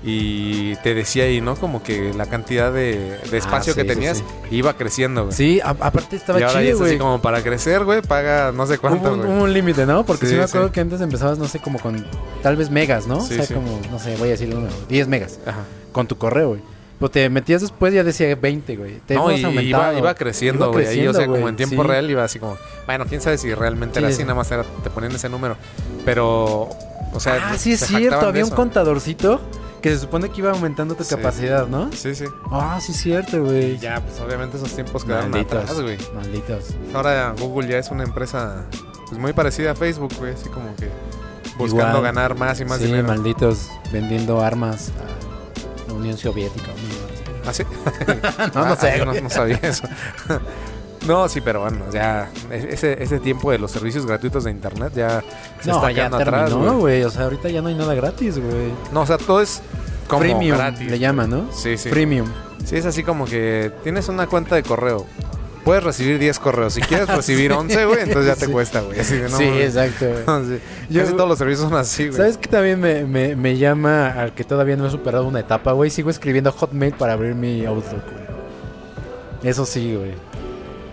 y te decía ahí, ¿no? Como que la cantidad de, de espacio Ah, sí, que tenías sí. iba creciendo, güey. Sí, a- aparte estaba y ahora chido, es así güey. como para crecer, güey, paga no sé cuánto, un, güey. hubo un límite, ¿no? Porque sí, me acuerdo que antes empezabas, no sé, como con tal vez megas, ¿no? Sí, o sea, como, no sé, voy a decir el número, 10 megas Ajá. con tu correo, güey. Pero te metías después ya decía 20, güey. Te No, y iba, iba creciendo, güey. Ahí, o sea, como güey, en tiempo sí. real iba así como, bueno, quién sabe si realmente era Sí, así, sí. nada más era, te ponían ese número. Pero, o sea, ah, sí es cierto, había un contadorcito que se supone que iba aumentando tu Sí. capacidad, ¿no? Sí, sí. Ah, sí cierto, güey. Ya, pues obviamente esos tiempos quedaron Malditos, atrás, güey. malditos. Ahora Google ya es una empresa pues muy parecida a Facebook, güey, así como que buscando Igual. ganar más y más sí, dinero. malditos vendiendo armas a la Unión Soviética. ¿Ah, sí? no, no Ah, sé. no, no sabía eso. no, sí, pero bueno, ya e- ese, ese tiempo de los servicios gratuitos de internet ya se No, está ya quedando atrás, terminó, güey. O sea, ahorita ya no hay nada gratis, güey. No, o sea, todo es como Premium gratis. le llaman, ¿no? Sí, sí. Premium. Sí, es así como que tienes una cuenta de correo. Puedes recibir 10 correos. Si quieres recibir 11, güey, entonces ya te Sí. cuesta, güey. Así de, no, sí, exacto, güey. Sí. Yo- Casi todos los servicios son así, güey. ¿Sabes qué también me, me, me llama al que todavía no he superado una etapa, güey? Sigo escribiendo Hotmail para abrir mi Outlook, güey. Eso sí, güey.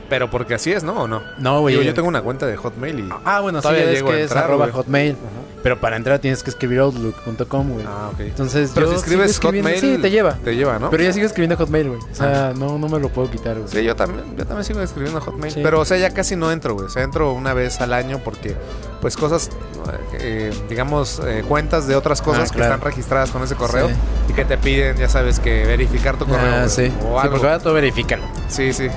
Pero porque así es, ¿no? ¿O no? No, güey. Digo, yo tengo una cuenta de Hotmail y... Ah, bueno, sí, a que es arroba. Hotmail. Pero para entrar tienes que escribir outlook.com, güey. Ah, ok. Entonces, Pero yo si escribes Hotmail... Sí, te lleva. Te lleva, ¿no? Pero ya sigo escribiendo Hotmail, güey. O sea, no, no me lo puedo quitar, güey. Sí, yo también, yo también sigo escribiendo Hotmail. Sí. Pero, o sea, ya casi no entro, güey. O sea, entro una vez al año porque, pues, cosas, eh, digamos, eh, cuentas de otras cosas Ah, que claro. están registradas con ese correo Sí. y que te piden, ya sabes, que verificar tu correo. Ah, sí. O Sí, algo. porque ahora todo verifícalo. Sí, sí.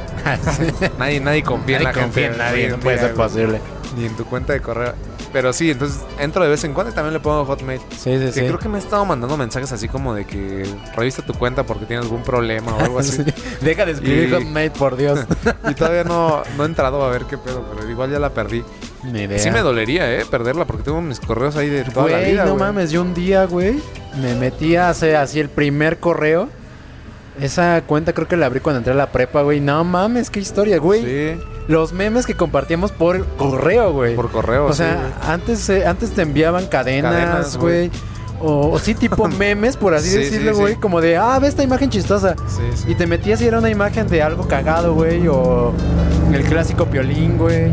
nadie, nadie confía en la Nadie confía en gente. nadie, hoy no en puede ser posible. Ni en tu cuenta de correo. Pero sí, entonces entro de vez en cuando y también le pongo Hotmail. Sí, sí, Que sí. creo que me he estado mandando mensajes así como de que revisa tu cuenta porque tienes algún problema o algo así. Sí. Deja de escribir Y- Hotmail, por Dios. y todavía no, no he entrado a ver qué pedo, pero igual ya la perdí. Ni idea. Sí me dolería, ¿eh? Perderla porque tengo mis correos ahí de toda la Güey, vida, no güey. mames, yo un día, güey, me metí a hacer así el primer correo. Esa cuenta creo que la abrí cuando entré a la prepa, güey. No mames, qué historia, güey. Sí, Los memes que compartíamos por correo, güey. por correo, o sí, sea, güey. antes, eh, antes te enviaban cadenas, Cadenas, güey. güey. O, o sí, tipo memes, por así Sí, decirlo, sí, güey. Como de, ah, ve esta imagen chistosa. Sí, sí. Y te metías y era una imagen de algo cagado, güey. O el clásico piolín, güey.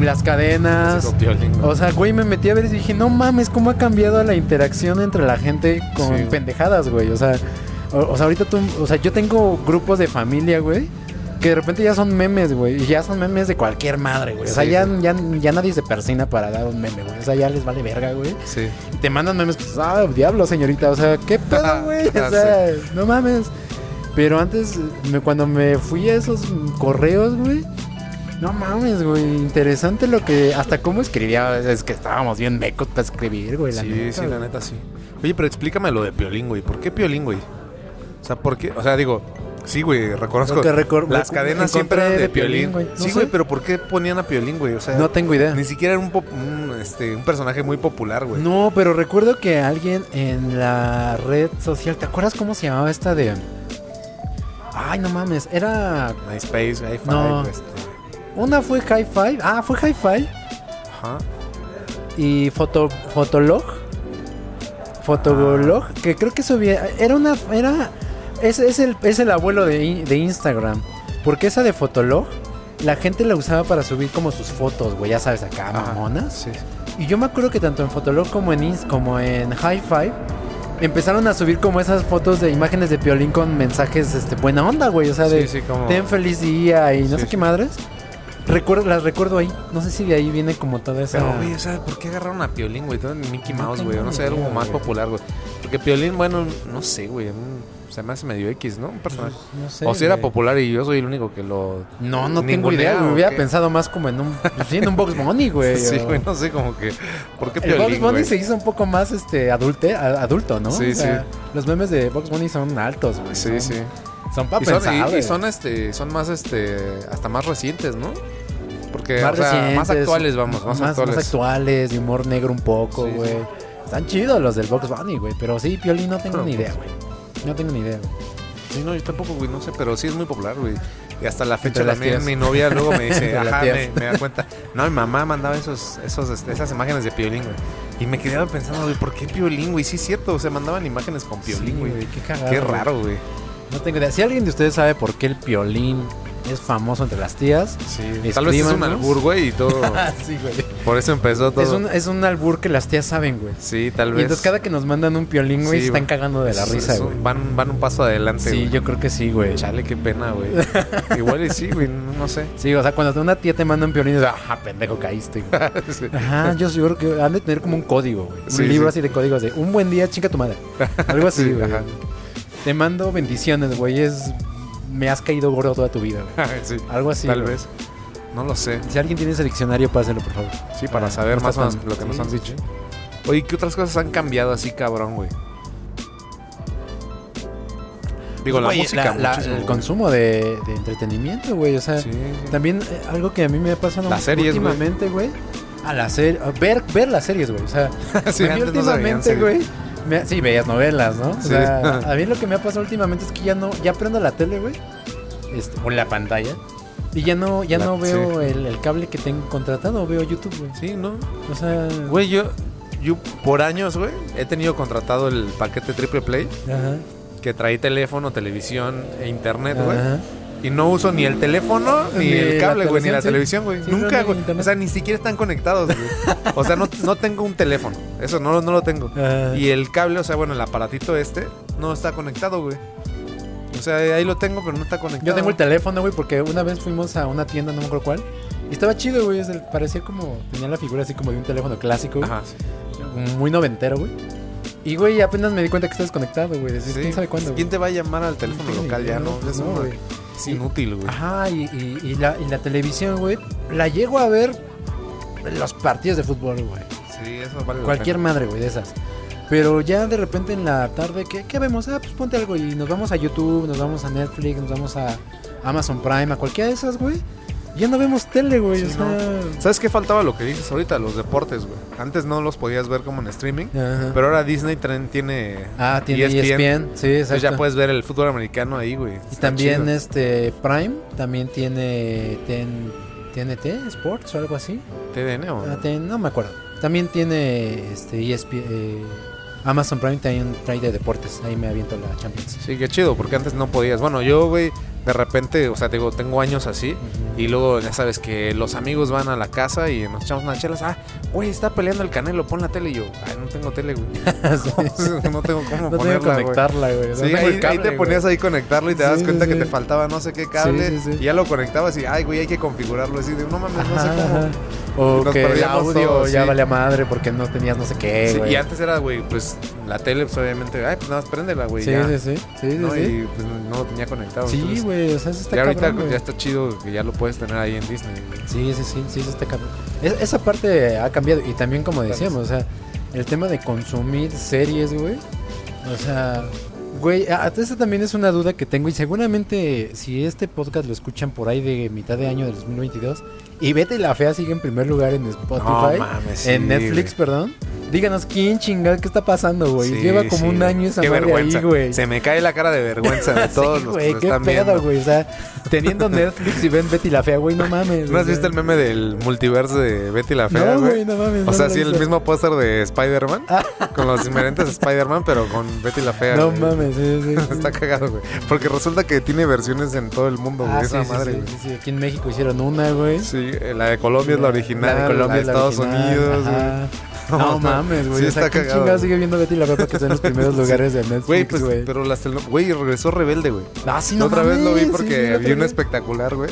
Las cadenas. O sea, güey, me metí a ver y dije, no mames, ¿cómo ha cambiado la interacción entre la gente con Sí, pendejadas, güey? O sea, o, o sea, ahorita tú, o sea, yo tengo grupos de familia, güey, que de repente ya son memes, güey, y ya son memes de cualquier madre, güey. O sea, Sí, ya, ya, ya nadie se persina para dar un meme, güey. O sea, ya les vale verga, güey. Sí. Y te mandan memes que, ah, diablo, señorita. O sea, ¿qué pedo, güey? O sea, no mames. Pero antes, me- cuando me fui a esos correos, güey, No mames, güey. Interesante lo que. Hasta cómo escribía. Es que estábamos bien mecos para escribir, güey. La sí, neta, sí, güey. la neta sí. Oye, pero explícame lo de Piolín, güey. ¿Por qué Piolín, güey? O sea, ¿por qué? O sea, digo, sí, güey, reconozco. Recor- las cadenas siempre eran de, de Piolín. Piolín, güey. No sí, sé. güey, pero ¿por qué ponían a Piolín, güey? O sea, No tengo idea. ni siquiera era un, un, este, un personaje muy popular, güey. No, pero recuerdo que alguien en la red social. ¿Te acuerdas cómo se llamaba esta de.? Ay, no mames. Era. MySpace, Hi-Fi, No. este, Una fue Hi-Fi. Ah, fue Hi-Fi. Ajá. Y Foto, Fotolog. Fotolog. Que creo que subía. Era una. Era. Es, es, el, es el abuelo de, de Instagram. Porque esa de Fotolog. La gente la usaba para subir como sus fotos, güey. Ya sabes, acá, Ajá. mamonas. Sí. Y yo me acuerdo que tanto en Fotolog como en como en Hi-Fi empezaron a subir como esas fotos de imágenes de Piolín con mensajes este buena onda, güey, o sea, de Sí, sí, como... ten feliz día y no Sí, sé qué madres. Recuerdo, las recuerdo ahí. No sé si de ahí viene como toda esa Pero, güey, o sea, ¿por qué agarraron a Piolín, güey? Todo en Mickey No Mouse, güey. No sé, algo más güey. popular, güey. Porque Piolín, bueno, no sé, güey. Se me hace medio X, ¿no? Un personaje. no sé. o si era popular y yo soy el único que lo... No, no tengo idea, güey. ¿o Hubiera pensado más como en un pues sí, en un Box Bunny, güey. sí, güey, no sé, como que... ¿Por qué El Box Piolín, Bunny güey? se hizo un poco más este adulte, adulto, ¿no? Sí, O sea, Los memes de Box Bunny son altos, güey. Sí, son, sí. Son para Y son, y- y güey. son, este, son más, este, hasta más recientes, ¿no? Porque, más o sea, recientes, más actuales, vamos, más, actuales. Más actuales, de humor negro un poco, güey. sí. Están chidos los del Box Bunny, güey. Pero sí, Piolín no tengo Pero, ni idea, pues, güey. No tengo ni idea, güey. Sí, no, yo tampoco, güey, no sé, pero sí es muy popular, güey. Y hasta la fecha también mi novia luego me dice, ajá, me, me da cuenta. No, mi mamá mandaba esos, esos, este, esas imágenes de Piolín, güey. Y me quedaba pensando, güey, ¿por qué Piolín, güey? Sí es cierto, o sea, mandaban imágenes con Piolín, Sí, güey. Qué cagado. qué güey. raro, güey. No tengo idea. Si alguien de ustedes sabe por qué el Piolín es famoso entre las tías. Sí, tal vez es un albur, güey, y todo. sí, güey. Por eso empezó todo. Es un, es un albur que las tías saben, güey. Sí, tal Y vez. entonces cada que nos mandan un Piolín, güey, Sí, se están cagando de la Es- risa, es güey. Van, van un paso adelante, Sí, yo creo que sí, güey. Chale, qué pena, güey. Igual y sí, güey, no, sé. Sí, o sea, cuando una tía te manda un Piolín, dices, ah, pendejo, caíste, güey. Sí. Ajá, yo, yo creo que han de tener como un código, güey. Sí, un libro sí. así de códigos de un buen día, chica tu madre. Algo así, Sí, güey. Te mando bendiciones, güey. Es. Me has caído gordo toda tu vida, güey. Sí, Algo así. tal güey. vez. No lo sé. Si alguien tiene ese diccionario, páselo, por favor. Sí, para Ah, saber no más lo que nos sí, han sí, dicho. Oye, ¿qué otras cosas han cambiado así, cabrón, güey? Digo, la música, la- el consumo de, de entretenimiento, güey. O sea, Sí, sí. también eh, algo que a mí me ha pasado Las series, últimamente, güey. A la serie. Ver, ver las series, güey. O sea, Sí, no últimamente, güey. Me- sí, veías novelas, ¿no? O Sí. sea, a mí lo que me ha pasado últimamente es que ya no, ya prendo la tele, güey. Este, o la pantalla. Y ya no, ya La- no veo el, el cable que tengo contratado, veo YouTube, güey. Sí, ¿no? O sea. Güey, yo, yo por años, güey, he tenido contratado el paquete Triple Play Ajá. que trae teléfono, televisión e internet, güey. Y no uso ni el teléfono ni, Ni el cable, güey, ni la televisión, televisión, güey. Sí, Nunca, güey. O sea, ni siquiera están conectados, güey. O sea, no, no tengo un teléfono. Eso no, no lo tengo. Ajá. Y el cable, o sea, bueno, el aparatito este, no está conectado, güey. O sea, ahí lo tengo, pero no está conectado. Yo tengo el teléfono, güey, porque una vez fuimos a una tienda, no me acuerdo cuál. Y estaba chido, güey. Parecía como. Tenía la figura así como de un teléfono clásico. Ajá, sí. Muy noventero, güey. Y, güey, apenas me di cuenta que está desconectado, güey. Sí. ¿Quién sabe cuándo? ¿Quién te va a llamar al teléfono local? Ya no, no. Es inútil, güey. Ajá, y, y- y la, y la televisión, güey. La llego a ver los partidos de fútbol, güey. Sí, eso vale la Cualquier pena. madre, güey, de esas. Pero ya de repente en la tarde, ¿qué, qué vemos? Ah, pues ponte algo y nos vamos a YouTube, nos vamos a Netflix, nos vamos a Amazon Prime, a cualquiera de esas, güey. Ya no vemos tele, güey. Sí, o sea... ¿Sabes qué faltaba lo que dices ahorita? Los deportes, güey. Antes no los podías ver como en streaming, Ajá. pero ahora Disney tren- tiene ah, tiene ESPN. ESPN. Sí, exacto. Entonces ya puedes ver el fútbol americano ahí, güey. Y Está también chido. este Prime, también tiene ten- TNT Sports o algo así. TDN o Ah, ten- no me acuerdo. También tiene este ESPN, eh, Amazon Prime también trae de deportes. Ahí me aviento la Champions. Sí, qué chido, porque antes no podías. Bueno, yo, güey, de repente, o sea, digo, tengo años así. Y luego, ya sabes, que los amigos van a la casa y nos echamos unas chelas. Ah, güey, está peleando el canelo, pon la tele. Y yo, ay, no tengo tele, güey. No tengo cómo No tengo ponerla, güey. conectarla, güey. No Sí, tengo ahí, te ponías güey. ahí conectarlo y te das Sí, cuenta sí, que te faltaba no sé qué cable. Y ya lo conectabas y, ay, güey, hay que configurarlo. Así de, no mames, no sé cómo. O Nos que el audio todo, ya sí. valía madre porque no tenías no sé qué, Sí, güey. y antes era, güey, pues la tele, pues obviamente, ay, pues nada más préndela, güey. sí, ya, sí, sí, sí, ¿no? sí. Y pues no lo tenía conectado. Sí, entonces, güey, o sea, eso está Ya ahorita cabrón, güey. ya está chido que ya lo puedes tener ahí en Disney. güey. Sí, sí, sí, sí, eso está cabrón. Es- esa parte ha cambiado y también como decíamos, o sea, el tema de consumir series, güey. O sea, güey, a- esa también es una duda que tengo y seguramente si este podcast lo escuchan por ahí de mitad de año del 2022 y Betty la Fea sigue en primer lugar en Spotify, mames, sí, en Netflix, güey. perdón. Díganos quién chingada, ¿qué está pasando, güey? Sí, Lleva como sí, un güey. año esa Qué madre vergüenza. ahí, güey. Se me cae la cara de vergüenza de todos los güey, que lo qué están pedo, viendo. güey. O sea, teniendo Netflix y ven Betty la Fea, güey, no mames. ¿No has visto el meme del multiverso de Betty la Fea, No, güey? güey, no mames. O no sea, sí, el mismo póster de Spider-Man, con los inherentes de Spider-Man, pero con Betty la Fea. No güey. mames, sí, sí. Está cagado, güey. Porque resulta que tiene versiones en todo el mundo, güey. Ah, esa sí, sí, madre, sí, güey. sí, sí. Aquí en México hicieron una, güey. Sí, la de Colombia es la original, La de Colombia es Estados original, Unidos, ajá. No mames, güey. Sí o sea, está ¿quién cagado, sigue viendo Betty la Fea que está en los primeros lugares de Netflix, Güey, pues, pero las Güey, regresó Rebelde, güey. Ah, sí, La otra vez lo vi porque sí, vi un espectacular, güey.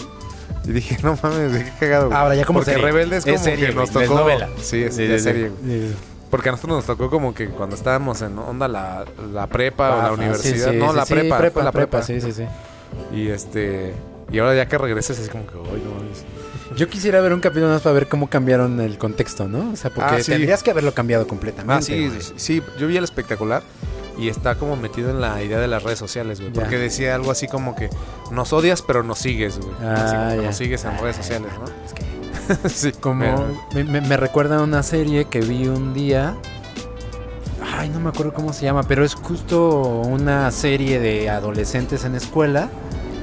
Y dije, no mames, qué cagado. güey. Ahora ya como Porque serie. Rebelde es Es como serie, que nos güey, es tocó. novela. Sí, es de serie, güey. Porque a nosotros nos tocó como que cuando estábamos en onda la, la prepa o la universidad. sí, no, sí, la prepa, fue la prepa. Sí, sí, sí. Y este. Y ahora ya que regreses, es como que, ay, no mames. Yo quisiera ver un capítulo más para ver cómo cambiaron el contexto, ¿no? O sea, porque Ah, sí. tendrías que haberlo cambiado completamente. Ah, sí, güey. sí, yo vi el espectacular y está como metido en la idea de las redes sociales, güey. Porque decía algo así como que nos odias, pero nos sigues, güey. Ah, así nos sigues en redes sociales, ¿no? Es que sí, Como pero- me, me- me recuerda a una serie que vi un día. Ay, no me acuerdo cómo se llama, pero es justo una serie de adolescentes en escuela.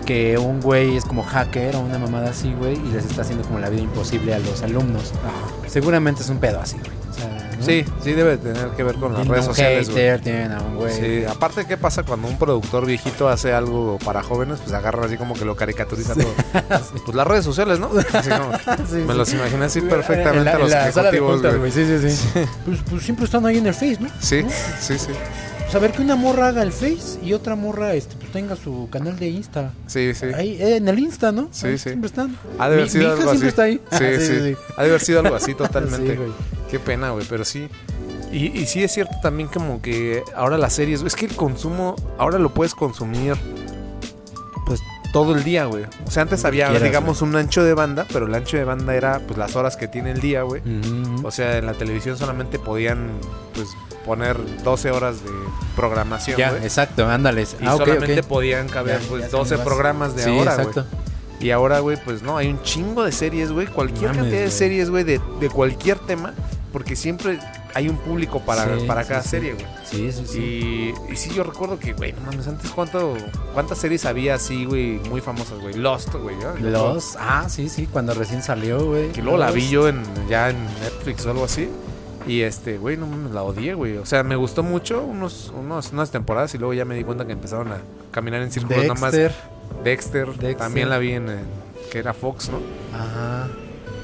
Que un güey es como hacker o una mamada así, güey, y les está haciendo como la vida imposible a los alumnos. Seguramente es un pedo así, güey. O sea, ¿no? Sí, sí debe tener que ver con las redes un sociales, güey. hater, tienen a un güey. Sí, aparte, ¿qué pasa cuando un productor viejito hace algo para jóvenes? Pues agarra así como que lo caricaturiza todo. Pues las redes sociales, ¿no? Así como- Sí, me sí. los imaginé así En perfectamente la, a en los sala de ejecutivos, juntas, güey. güey. Sí, sí, sí. Pues, pues siempre están ahí en el Face, ¿no? Sí, ¿No? sí, sí. A ver que una morra haga el Face y otra morra este, pues tenga su canal de Insta. Sí, sí. Ahí, eh, en el Insta, ¿no? Sí, Ahí sí. Siempre están. Ha de haber mi, sido mi hija algo siempre así. está ahí. Sí, Ah, sí, Ha de haber sido algo así totalmente. Sí. Qué pena, güey, pero sí. Y, y sí es cierto también como que ahora las series, es que el consumo, ahora lo puedes consumir pues todo el día, güey. O sea, antes había, quieras, digamos, un ancho de banda, pero el ancho de banda era pues las horas que tiene el día, güey. O sea, en la televisión solamente podían pues poner 12 horas de programación, ya, exacto, ándales. Y Ah, solamente podían caber Ya, pues ya te 12 me vas. programas de sí, ahora, güey. exacto. Y ahora, güey, pues no, hay un chingo de series, güey. Cualquier Mames, cantidad de series, güey, de, de cualquier tema. Porque siempre hay un público para, Sí, para sí, cada sí. serie, güey. Sí, sí, sí. Y, y sí, yo recuerdo que, güey, no mames, antes cuánto, cuántas series había así, güey, muy famosas, güey. Lost, güey. ¿no? Los, ah, sí, sí, cuando recién salió, güey. Que luego la Lost. vi yo en, ya en Netflix o algo así. Y este, güey, no la odié, güey. O sea, me gustó mucho unos, unos, unas temporadas y luego ya me di cuenta que empezaron a caminar en círculos nomás. Dexter. Dexter, Dexter. también la vi en, en- que era Fox, ¿no? Ajá.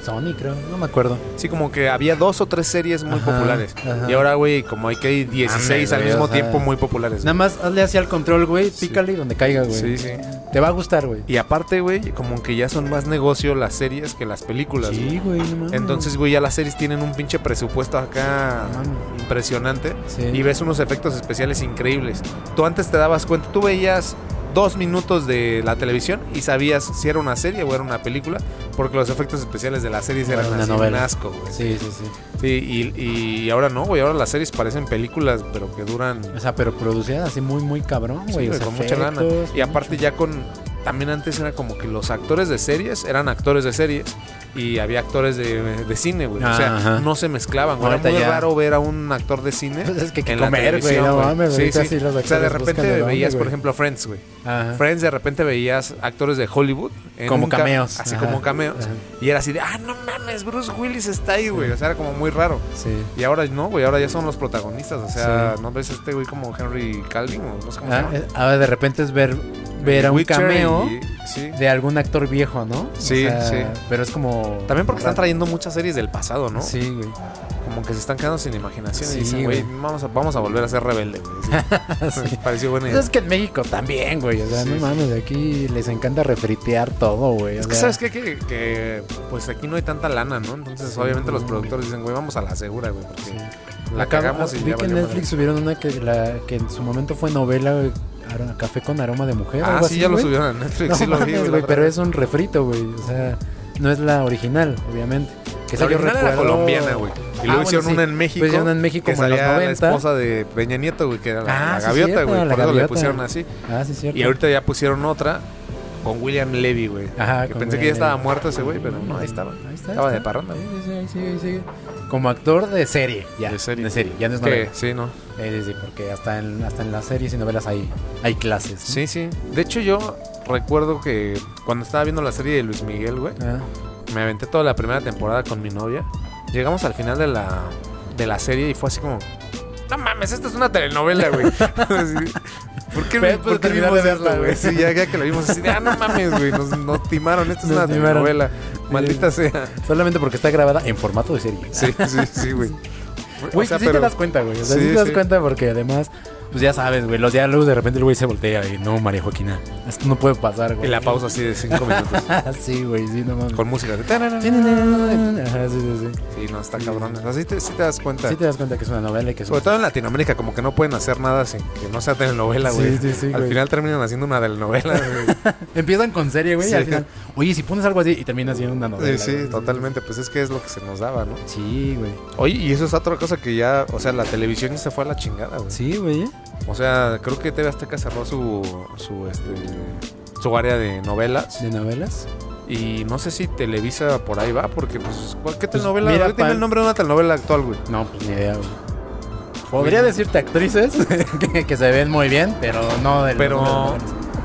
Sony, creo, no me acuerdo. Sí, como que había dos o tres series muy Ajá, populares. ajá. Y ahora, güey, como hay que hay 16 al güey, mismo tiempo muy populares. Nada güey. más hazle así al control, güey, pícale y donde caiga, güey. Sí, sí. Te va a gustar, güey. Y aparte, güey, como que ya son más negocio las series que las películas. güey. Sí, güey, no mames. Entonces, güey, ya las series tienen un pinche presupuesto acá No impresionante. Sí. Y ves unos efectos especiales increíbles. Tú antes te dabas cuenta, tú veías dos minutos de la televisión y sabías si era una serie o era una película, porque los efectos especiales de las series Era eran una así novela. un asco, güey. Sí, sí, sí. Sí, y, y ahora no, güey. Ahora las series parecen películas, pero que duran. O sea, pero producida así muy, muy cabrón, sí, güey. o sea, con mucha lana. Y aparte, ya con. También antes era como que los actores de series eran actores de series y había actores de, de cine, güey. o sea, Ajá. no se mezclaban. güey. Era muy ya. raro ver a un actor de cine. Pues es que en comer, güey, no mames, Sí, sí. sí los O sea, de repente dónde, veías, por ejemplo, Friends, güey. Ajá. Friends de repente veías actores de Hollywood. en Como ca- cameos. Así Ajá. como cameos. Ajá. Y era así de, ah, no mames, Bruce Willis está ahí, güey. O sea, era como muy raro. Sí. Y ahora no, güey, ahora ya son los protagonistas. O sea, Sí. ¿no ves a este güey como Henry Calvin o no sé cómo se llama? eh, ahora de repente es ver ver a un Witcher cameo y- sí. de algún actor viejo, ¿no? O Sí, sea, sí. Pero es como. También porque están trayendo muchas series del pasado, ¿no? Sí, güey. Como que se están quedando sin imaginación Sí, y dicen, güey, vamos a, vamos a volver a ser rebelde, güey. Sí. Sí. Me pareció buena Pues idea. es que en México también, güey. O sea, no mames, aquí les encanta refritear todo, güey. o Es que, sea, ¿sabes qué? Que, que, pues aquí no hay tanta lana, ¿no? Entonces, obviamente, los productores dicen, güey, vamos a la segura, güey. Porque la cagamos y vi ya que en Netflix subieron una que, la, que en su momento fue novela, güey, Café con aroma de mujer. Ah, algo sí, así, ya lo güey. subieron a Netflix, No sí lo vi, mames, güey. la güey, pero es un refrito, güey. O sea, no es la original, obviamente. Que La yo original era recuerdo- colombiana, güey. Y Ah, luego bueno, hicieron sí. una en México. Pues hicieron en México que como en los salía la 90. esposa de Peña Nieto, güey, que era la, Ah, la sí, gaviota, güey. la Por eso le gaviota. pusieron así. Ah, sí, cierto. Y ahorita ya pusieron otra con William Levy, güey. Ajá, Que pensé que ya estaba Levy. muerto ese güey, pero no, ahí estaba. Ahí está. Estaba ahí de está. parranda, Sí, sí, sí. Como actor de serie, ya. De serie. ya no es novela. sí, ¿no? Eh, sí, sí, porque hasta en, hasta en las series y novelas hay, hay clases. Sí, sí. De hecho, yo recuerdo que cuando estaba viendo la serie de Luis Miguel, güey, Ah, me aventé toda la primera temporada con mi novia. Llegamos al final de la, de la serie y fue así como... No mames, esta es una telenovela, güey. ¿Por qué, Pero, ¿por qué terminar vimos de esto, verla, güey? Sí, ya, ya que la vimos así de, ah, no mames, güey, nos, nos timaron, esta es Nos una timaron. telenovela. Maldita sea. solamente porque está grabada en formato de serie. Sí, sí, sí, güey. Güey, O sea, sí pero- te das cuenta, güey. O sea, sí, Sí, te das sí. cuenta porque además, pues ya sabes, güey, los diálogos de repente el güey se voltea y no, María Joaquina, esto no puede pasar, güey. Y la pausa así de cinco minutos. sí, güey, sí, no mames. con música. de- Sí. Ajá, sí, sí, sí. Sí, no, está cabrón. Así te, sí te das cuenta. Sí te das cuenta que es una novela y que es Sobre todo en Latinoamérica, como que no pueden hacer nada sin que no sea telenovela, Sí, güey. sí, sí, Al güey. final terminan haciendo una telenovela, güey. Empiezan con serie, güey, y al Sí. final, oye, si pones algo así y terminas siendo una novela. Sí, sí, totalmente. Pues es que es lo que se nos daba, ¿no? Sí, güey. Oye, y eso es otra cosa que ya, o sea, la televisión ya se fue a la chingada, güey. Sí, güey. O sea, creo que TV Azteca cerró su, su, este, su área de novelas. ¿De novelas? Y no sé si Televisa por ahí va, porque pues, ¿cuál- ¿qué Pues, telenovela? mira, Ahorita tiene el nombre de una telenovela actual, güey. No, pues ni idea, güey. Podría decirte actrices que, que se ven muy bien, pero no del Pero,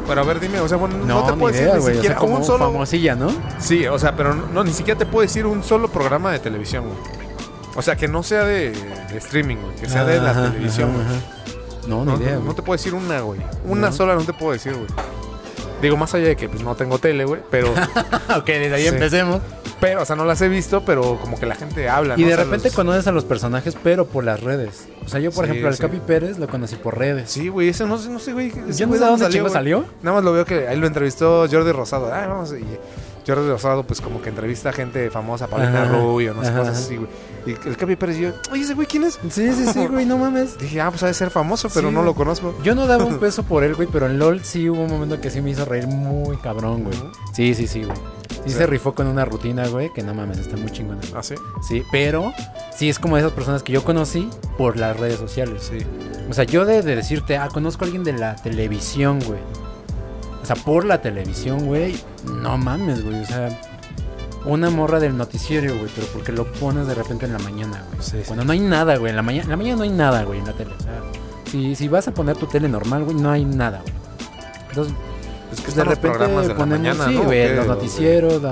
pero a ver, dime, o sea, bueno, no, no, te idea, decir ni güey. O sea, siquiera como un solo. famosilla, ¿no? Sí, o sea, pero no, ni siquiera te puedo decir un solo programa de televisión, güey. O sea, que no sea de, de streaming, güey, que sea de la Ajá, televisión, ajá, güey. ajá. No, No, ni idea, no, te puedo decir una, güey. Una No. sola no te puedo decir, güey. Digo, más allá de que pues no tengo tele, güey, pero, ok, desde ahí Sí. empecemos. pero, o sea, no las he visto, pero como que la gente habla, Y de O sea, repente los- conoces a los personajes, pero por las redes. O sea, yo, por Sí, ejemplo, al sí. Capi Pérez lo conocí por redes. Sí, güey, ese no sé, no sé, güey. ese Yo no sé de dónde güey. salió. Nada más lo veo que ahí lo entrevistó Jordi Rosado. Ah, vamos, y Jordi Rosado, pues como que entrevista a gente famosa, Paulina Ajá, Rubio, no sé, cosas así, güey. Y el Capi Pérez yo, oye, ese güey, ¿quién es? Sí, sí, sí, güey, no mames. Dije, ah, pues ha de ser famoso, pero Sí, no güey. lo conozco. Yo no daba un peso por él, güey, pero en LOL sí hubo un momento que sí me hizo reír muy cabrón, güey. Sí, sí, sí, güey. Sí se rifó con una rutina, güey, que no mames, está muy chingona. Ah, sí. Sí, pero sí es como de esas personas que yo conocí por las redes sociales. Sí. O sea, yo de, de decirte, ah, conozco a alguien de la televisión, güey. Sea, por la televisión, güey. No mames, güey. O sea, una morra del noticiero, güey. Pero porque lo pones de repente en la mañana, güey. Sí, sí. Cuando no hay nada, güey. En la, mañana, en la mañana no hay nada, güey, en la tele. O sea, si, si vas a poner tu tele normal, güey, no hay nada, güey. Entonces, Es que pues, programas de la ponemos, mañana, sí, ¿no? güey, los de- noticieros.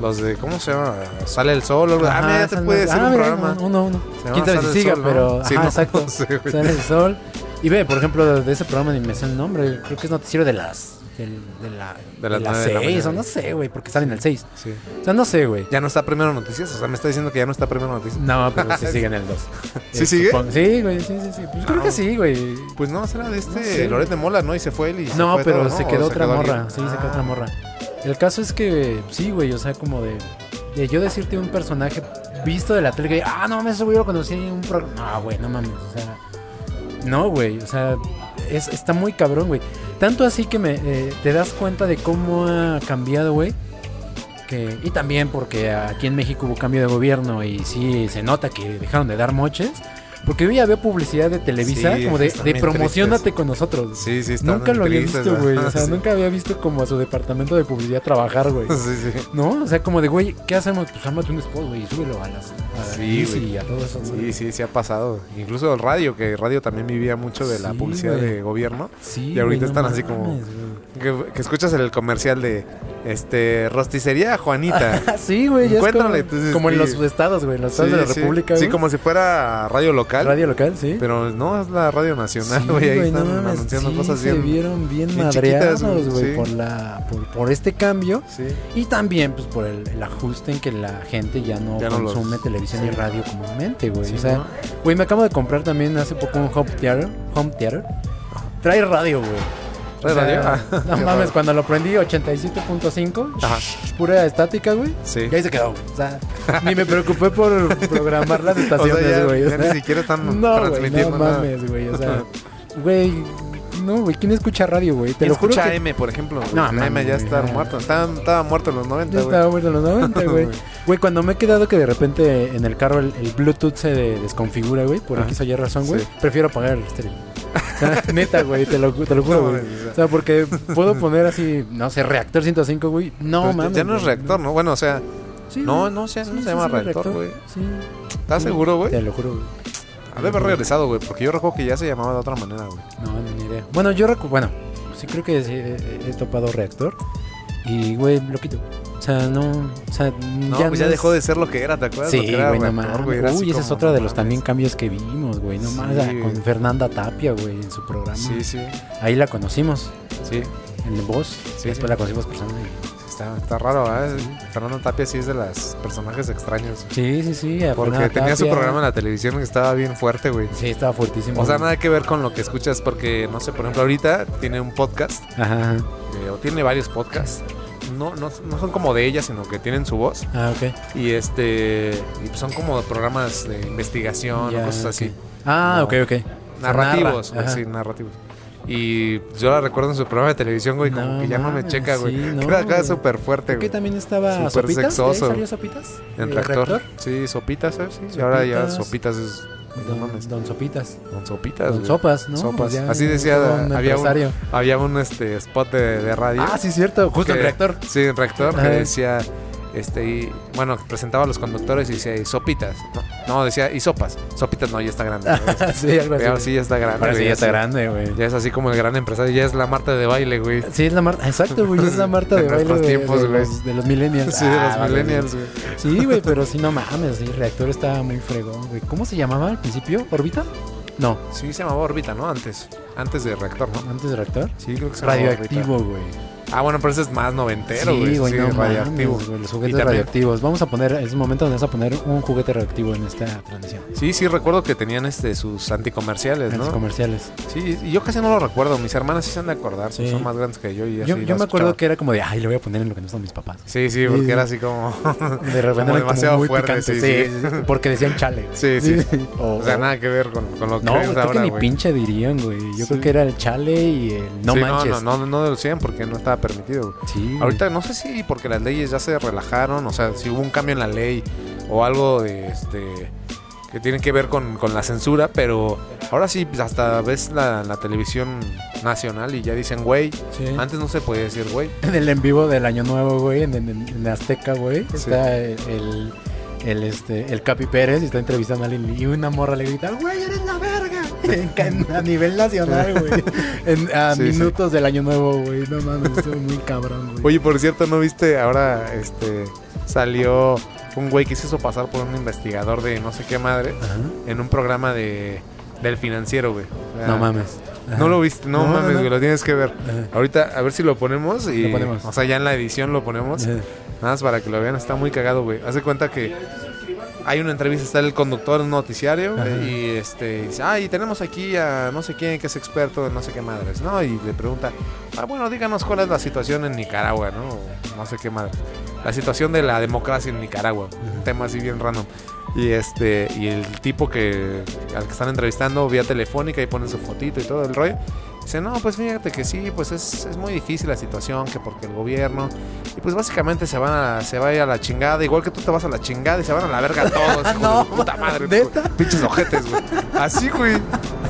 Los de, ¿cómo se llama? Sale el sol. o. Ah, mira, te puede ser ah, un mira, programa. Uno, uno. Quién sabe si siga, Sol, ¿no? pero. Sí, ajá, no, exacto. no sé. Sale el sol. Y ve, por ejemplo, de ese programa ni me sé el nombre. Creo que es noticiero de las. Del- De, la, De de las nueve de la 6, o no sé, güey, porque salen al 6. Sí. O sea, no sé, güey. Ya no está primero noticias. O sea, me está diciendo que ya no está primero noticias. No, pero sí sigue en el 2. ¿Sí sigue? Sí, güey, sí, sí, sí. Pues creo Ah, que sí, güey. Pues no, será de este No sé. Loret de Mola, ¿no? Y se fue él y se No, fue pero todo, ¿no? se ¿O quedó otra morra. Sí, se quedó Ah. otra morra. El caso es que, sí, güey, o sea, como de, de yo decirte un personaje visto de la tele que, ah, no mames, ese güey lo conocí en un programa. No, güey, no mames, o sea, no, güey, o sea, es, está muy cabrón, güey. Tanto así que me, eh, te das cuenta de cómo ha cambiado, güey. Y también porque aquí en México hubo cambio de gobierno y sí se nota que dejaron de dar moches. Porque yo ya veo publicidad de Televisa Sí, como de, de promocionate tristes. con nosotros. Sí, sí, están Nunca lo había visto, güey. O sea, Sí. nunca había visto como a su departamento de publicidad trabajar, güey. Sí, sí. ¿No? O sea, como de, güey, ¿qué hacemos? Pues ámate un spot, güey, y súbelo a las. A Sí, y a todo eso. Sí, sí, sí ha pasado. Incluso el radio, que el radio también vivía mucho de la publicidad de gobierno. Sí, Y ahorita están así como-. Que, que escuchas el comercial de Este, rosticería Juanita. sí, güey, ya es como, entonces, como en los estados, güey, en los estados de la sí. República, Sí, güey. como si fuera radio local. Radio local, sí. Pero no, es la radio nacional, Sí, güey. ahí güey, están anunciando cosas se bien. vieron bien, bien chiquitas, madreados, güey, por, la, por, por este cambio. Sí. Y también, pues, por el, el ajuste en que la gente ya no Ya no los- consume televisión y radio comúnmente, güey. O sea, ¿no? güey, me acabo de comprar también hace poco un home theater. Home theater. Trae radio, güey. ¿Trae O sea, radio? Ah, no mames, cuando lo prendí 87.5, Ajá. pura estática, güey. Sí. Y ahí se quedó, güey. O sea, ni me preocupé por programar las O sea, estaciones, ya, güey. o ya sea, ni siquiera están no, güey, no transmitiendo nada. mames, güey. O sea, güey, no, güey, ¿quién escucha radio, güey? Te ¿Quién lo juro escucha que M, por ejemplo? güey? No, La M ya está muerto. Estaba, estaba muerto en los 90, ya güey. estaba muerto en los 90, güey. Güey. Cuando me he quedado que de repente en el carro el, el Bluetooth se de- desconfigura, güey, por Ah, X o Y razón, güey, sí. prefiero apagar el estéreo. O sea, neta, güey, te lo, te lo juro, No, güey. o sea. Porque puedo poner así, no sé, reactor 105, güey. No, Pues mames. ya no es reactor, ¿no? Bueno, o sea, Sí, no, no, se- no Sí, se sí, llama sí, reactor, güey. Sí. ¿Estás Sí. seguro, güey? Te lo juro, güey. Ha de haber regresado, güey, porque yo recuerdo que ya se llamaba de otra manera, güey. No, ni idea. Bueno, yo recuerdo, bueno, sí creo que sí he, he topado reactor. Y, güey, lo quito. O sea, no, o sea, No, pues ya es- dejó de ser lo que era, ¿te acuerdas? Sí, era güey, no mames. Uy, ese es otro de los también cambios que vimos, güey. No Sí, mames, con. Fernanda Tapia, güey, en su programa. Sí, sí, Ahí la conocimos, sí. en Voz. Sí, después sí. la conocimos persona. Está, está raro, ¿eh? Fernando Tapia sí es de los personajes extraños. Sí, sí, sí. Porque Fernanda tenía su programa en la televisión que estaba bien fuerte, güey. Sí, estaba fuertísimo. O sea, güey. nada que ver con lo que escuchas porque, no sé, por ejemplo, ahorita tiene un podcast, Ajá, ajá. eh, o tiene varios podcasts. No, no, no son como de ella, sino que tienen su voz. Ah, ok. Y este y son como programas de investigación o cosas así. Ah, ok, ok. Narrativos, güey, narra, sí, narrativos. Y yo la recuerdo en su programa de televisión, güey, como que ya no me checa, güey. sí, no, acá güey. súper fuerte, Creo que güey. también estaba Súper Sopitas. ¿De ahí sexoso. salió Sopitas? En ¿El reactor. Sí, Sopitas, ¿sabes? Sí, y ahora ya. Sopitas es... No Don, mames. Don Sopitas. Don Sopitas, Don. Sopas, ¿no? Sopas. Ya, Así decía, un había un, había un este, spot de, de radio. Ah, sí, cierto. Justo que- el reactor. Sí, en reactor, que Ajá. decía, este, y, bueno, presentaba a los conductores y decía, y sopitas. No, no, decía, y sopas. Sopitas no, ya está grande. sí, algo así. Ahora sí ya está grande. Ahora sí ya está grande, güey. Ya es así como el gran empresario, ya es la Marta de baile, güey. Sí, es la Marta. Exacto, güey. Es la Marta de baile tiempos, de güey. los, de los millennials. Sí, de Ah, los vale, millennials, güey. güey. Sí, güey, pero sí, no mames. Sí, el reactor estaba muy fregón, güey. ¿Cómo se llamaba al principio? ¿Orbita? No, Sí, se llamaba órbita, ¿no? Antes. Antes de reactor, ¿no? antes de reactor. Sí, creo que se llamaba Radioactivo, güey. Ah, bueno, pero ese es más noventero, güey. Sí, güey, sí, no radioactivo. los juguetes radioactivos. Vamos a poner, es un momento donde vamos a poner un juguete radioactivo en esta transmisión. Sí, sí, recuerdo que tenían este sus anticomerciales, ¿no? comerciales. Sí, y yo casi no lo recuerdo. Mis hermanas sí se han de acordar, Sí. son más grandes que yo. Y Yo, así yo las me acuerdo que era como de, ay, lo voy a poner en lo que no son mis papás. Sí, sí, porque Sí. era así como. De repente Como eran demasiado muy fuerte, sí, porque decían chale. Sí, sí. O, O sea, nada que ver con, con lo que No, güey, creo que ahora, ni güey. pinche dirían, güey. Yo creo que era el chale y el no manches. No, no, no, no decían porque no estaba permitido. Sí. Ahorita no sé si porque las leyes ya se relajaron, o sea, si hubo un cambio en la ley o algo de este que tiene que ver con, con la censura, pero ahora sí pues, hasta ves la, la televisión nacional y ya dicen güey. Sí. Antes no se podía decir güey. En el en vivo del Año Nuevo, güey, en, en, en Azteca, güey, está el, el, el, este, el Capi Pérez y está entrevistando a alguien y una morra le grita, güey, eres la verga. A nivel nacional, güey. A Sí, sí. minutos del Año Nuevo, güey. No mames, estuvo muy cabrón, güey. Oye, por cierto, ¿no viste? Ahora este salió un güey que se hizo pasar por un investigador de no sé qué madre Ajá. en un programa de del financiero, güey. O sea, No mames. Ajá. No lo viste, no, mames, no. güey, lo tienes que ver. Ajá. Ahorita, a ver si lo ponemos y. Lo ponemos. O sea, ya en la edición lo ponemos. Nada más para que lo vean, está muy cagado, güey. Haz de cuenta que hay una entrevista, está el conductor en un noticiario, Ajá. y este dice, ah, y tenemos aquí a no sé quién que es experto en no sé qué madres, ¿no? Y le pregunta, ah, bueno, díganos cuál es la situación en Nicaragua, ¿no? O no sé qué madre. La situación de la democracia en Nicaragua. Un tema así bien random. Y este, y el tipo que al que están entrevistando vía telefónica y ponen su fotito y todo el rollo. Dice, no, pues fíjate que sí, pues es, es muy difícil la situación, que porque el gobierno, y pues básicamente se van a, se va a ir a la chingada, igual que tú te vas a la chingada y se van a la verga todos, No, de puta madre, ¿neta? pinches ojetes, güey. Así, güey.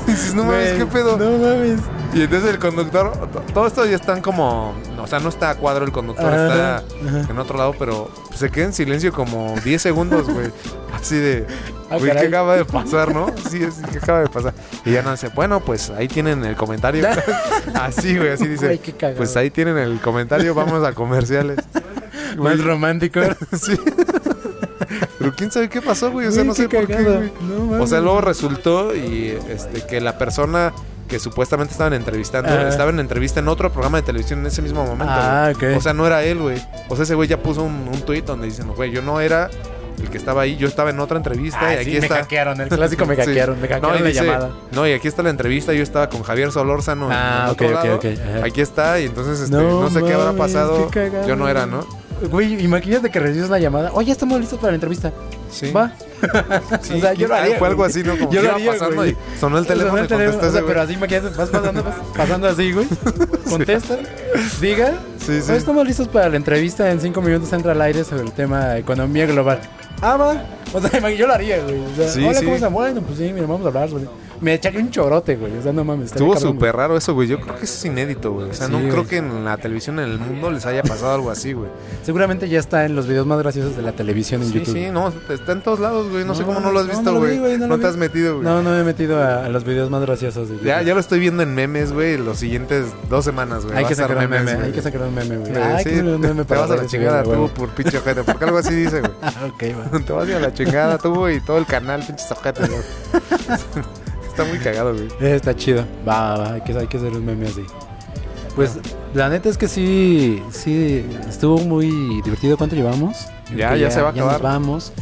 Dices, no mames, qué pedo. No mames. Y entonces el conductor, to- todo esto ya están como, sea, no está a cuadro el conductor, está Ajá, en otro lado, pero se queda en silencio como 10 segundos, güey. Así de, Ah, güey, ¿qué acaba de pasar, no? Sí, sí, ¿qué acaba de pasar? Y ya no dice, bueno, pues ahí tienen el comentario. así, güey, así dice. Güey, cagado. Pues ahí tienen el comentario, vamos a comerciales. Más romántico. Sí. Pero quién sabe qué pasó, güey. O sea, Güey, no sé por qué, cagado. güey. No O sea, luego resultó y este que la persona que supuestamente estaban entrevistando Ajá. estaba en entrevista en otro programa de televisión en ese mismo momento. Ah, güey. ok. O sea, no era él, güey. O sea, ese güey ya puso un, un tuit donde dicen, güey, yo no era el que estaba ahí, yo estaba en otra entrevista Ah, y aquí sí, me está. hackearon. El clásico me Sí. hackearon. Me hackearon No, y la dice, llamada. no, y aquí está la entrevista, yo estaba con Javier Solórzano Ah, ok, ok, lado. ok, ajá. Aquí está, y entonces este, No no, sé qué habrá pasado. qué. Yo no era, ¿no? Güey, imagínate que recibes la llamada. Oye, estamos listos para la entrevista. Sí. Va. Sí, O sea, yo lo haría, Fue algo así, ¿no? Como Yo lo haría, pasando güey. y sonó el teléfono Sonó el teléfono, o sea, pero así imagínate, vas pasando, vas pasando así, güey. Contesta, diga. Sí, sí. "Hoy estamos listos para la entrevista. En cinco minutos entra al aire sobre el tema economía global. Ah, va. O sea, yo lo haría, güey. O sea, Sí, hola, sí. ¿cómo están? Bueno, pues sí, mira, vamos a hablar, güey. Me echaría un chorote, güey. O sea, no mames. Estuvo súper raro eso, güey. Yo creo que eso es inédito, güey. O sea, Sí, no güey. creo que en la televisión en el mundo les haya pasado algo así, güey. Seguramente ya está en los videos más graciosos de la televisión en Sí, YouTube. sí, no, está en todos lados, güey. No, sé cómo no lo has visto, no lo güey. vi, güey, no te has metido, güey. No, no me he metido a, a los videos más graciosos. de Ya, ya lo estoy viendo en memes, güey, los siguientes dos semanas, güey. Hay que sacar un meme, hay que sacar un meme, güey. Güey, Hay sí, que sacar un meme te vas a la chingada tú por pinche ojete, porque algo así dice, güey. Ah, ok, va. Te vas a la chingada tú y todo el canal, pinches ojetes, güey. Está muy cagado, güey. Eh, Está chido. Va, va, va, hay que, hay que hacer un meme así. Pues la neta es que sí, sí, estuvo muy divertido. ¿Cuánto llevamos? Ya, ya se va a nos acabar. vamos.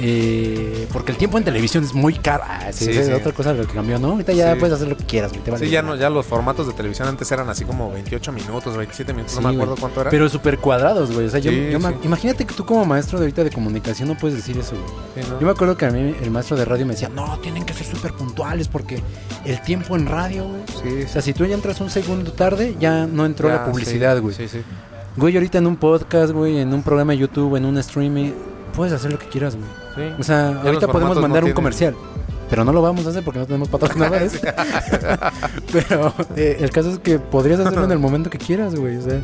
Eh, porque el tiempo en televisión es muy caro. Ah, sí, Sí, es sí. otra cosa lo que cambió, ¿no? Ahorita ya puedes hacer lo que quieras, güey. te vale Sí, ya no, ya los formatos de televisión antes eran así como 28 minutos, 27 minutos, no me acuerdo güey. cuánto era. Pero súper cuadrados, güey. O sea, yo, yo imagínate que tú como maestro de ahorita de comunicación no puedes decir eso, güey. Yo me acuerdo que a mí el maestro de radio me decía, no, tienen que ser súper puntuales porque el tiempo en radio, güey. O sea, si tú ya entras un segundo tarde, ya no entró Ya, la publicidad, güey. Sí, sí. Güey, ahorita en un podcast, güey, en un programa de YouTube, en un streaming, puedes hacer lo que quieras, güey. Sí. O sea, ahorita podemos mandar no un tienen- comercial. Pero no lo vamos a hacer porque no tenemos patrocinadores. pero eh, el caso es que podrías hacerlo en el momento que quieras, güey. O sea,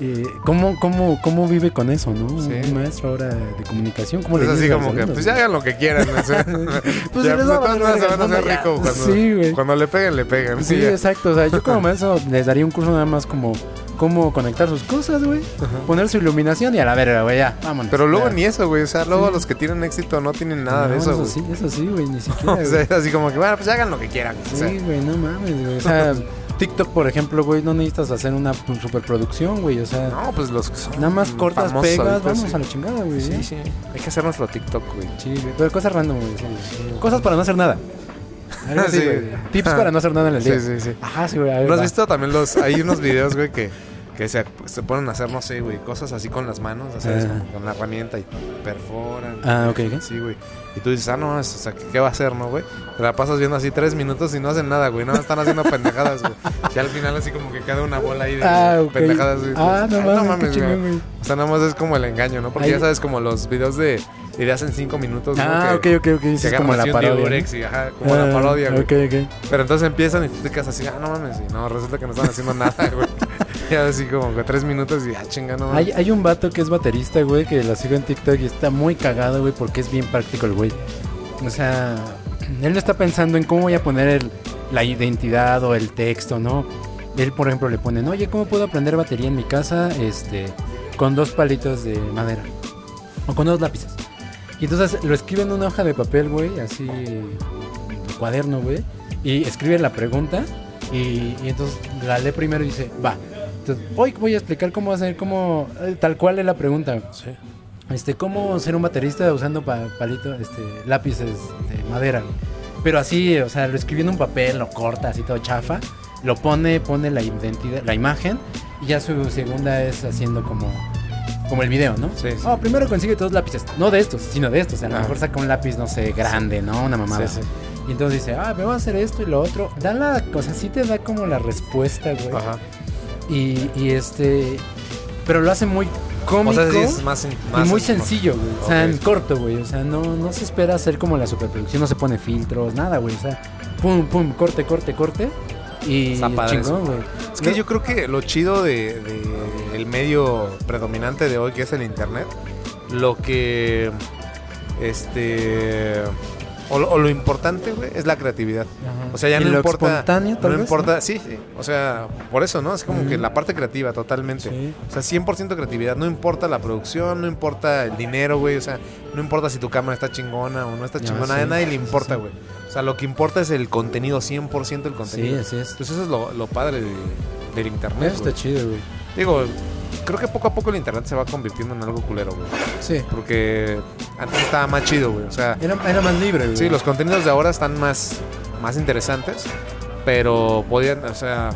eh, ¿cómo, cómo, ¿cómo vive con eso, no? Sí. Un maestro ahora de comunicación. ¿Cómo Es le así como que, pues ya hagan lo que quieran. ¿no? Pues ya, si les pues, van a hacer cuando, Sí, cuando le peguen, le pegan. Sí, ya. exacto. O sea, yo como maestro les daría un curso nada más como cómo conectar sus cosas, güey. Poner su iluminación y a la verga, güey, ya, vámonos. Pero luego ni eso, güey. O sea, luego Sí. los que tienen éxito no tienen nada de No, eso, güey. sí, eso sí, güey, ni siquiera. O sea, güey. es así como que, bueno, pues hagan lo que quieran. o sea. Sí, güey, no mames, güey. O sea, TikTok, por ejemplo, güey, no necesitas hacer una superproducción, güey. O sea, No, pues los que son nada más cortas, pegas, ahorita, vamos sí. a la chingada, güey. Sí, sí. Hay que hacer nuestro TikTok, güey. Sí, güey, pero cosas random, güey. sí. Cosas para no hacer nada. Algo así, Sí. güey. Tips para no hacer nada en el Sí, día. sí, sí. Ajá, sí, güey. a ver, ¿No has visto también los... Hay unos videos, güey, que, que se, se ponen a hacer, no sé, güey, cosas así con las manos, o sea, Ah. con la herramienta y perforan. Ah, ok, ok. Sí, güey. Y tú dices, ah, no, mames, o sea, ¿qué, va a hacer, no, güey? Te la pasas viendo así tres minutos y no hacen nada, güey. Más están haciendo pendejadas, güey. Y al final así como que queda una bola ahí de Ah, ok. pendejadas, güey. Ah, no Ay, mames, qué chingón, güey. O sea, nada más es como el engaño, ¿no? Porque ya sabes, como los videos de ideas en cinco minutos, ¿no? Ah, que, ok, ok, ok. Es como la parodia. ¿no? y, ajá, como Ah, la parodia, güey. Ok, ok. Pero entonces empiezan y tú te quedas así, ah, no mames, y no, resulta que no están haciendo nada, güey. Ya así como que tres minutos y, ah, chinga, no Hay, hay un vato que es baterista, güey, que lo sigo en TikTok y está muy cagado, güey, porque es bien práctico el güey. O sea, él no está pensando en cómo voy a poner el- la identidad o el texto, ¿no? Él, por ejemplo, le ponen, oye, ¿cómo puedo aprender batería en mi casa este, con dos palitos de madera? O con dos lápices. Y entonces lo escribe en una hoja de papel, güey, así, de cuaderno, güey, y escribe la pregunta y, y entonces la lee primero y dice, va. Entonces, hoy voy a explicar cómo hacer, cómo, eh, tal cual es la pregunta. Este, cómo ser un baterista usando pa- palito, este, lápices de madera. Pero así, o sea, lo escribió en un papel, lo corta así todo chafa, lo pone, pone la identidad, la imagen, y ya su segunda es haciendo como, como el video, ¿no? Sí, sí. Oh, primero consigue dos lápices, no de estos, sino de estos. A lo Ah. mejor saca un lápiz, no sé, grande, ¿no? Una mamada. Sí, sí. Y entonces dice, ah, me voy a hacer esto y lo otro. Da la cosa, sí te da como la respuesta, güey. Ajá. Y, y este. Pero lo hace muy cómico. O sea, sí es más... y muy sencillo, güey. O sea, en corto, güey. O sea, no, no se espera hacer como la superproducción, no se pone filtros, nada, güey. O sea, pum, pum, corte, corte, corte. Y chingón, güey. Es que yo creo que lo chido de, de el medio predominante de hoy, que es el internet, lo que este o, lo- o lo importante, güey, es la creatividad. Ajá. O sea, ya no lo importa. espontáneo, tal no vez, importa, sí, sí. O sea, por eso, ¿no? Es como que la parte creativa, totalmente. Sí. O sea, 100% creatividad. No importa la producción, no importa el dinero, güey. O sea, no importa si tu cámara está chingona o no está chingona. sí, a nadie le sí, importa, sí. güey. O sea, lo que importa es el contenido, 100% el Sí, contenido. así es. Entonces eso es lo, lo padre de- del internet. Eso está chido, güey. Digo, creo que poco a poco el internet se va convirtiendo en algo culero, güey. Sí. Porque antes estaba más chido, güey. O sea, Era, era más libre, güey. sí, los contenidos de ahora están más, más interesantes, pero podían, o sea,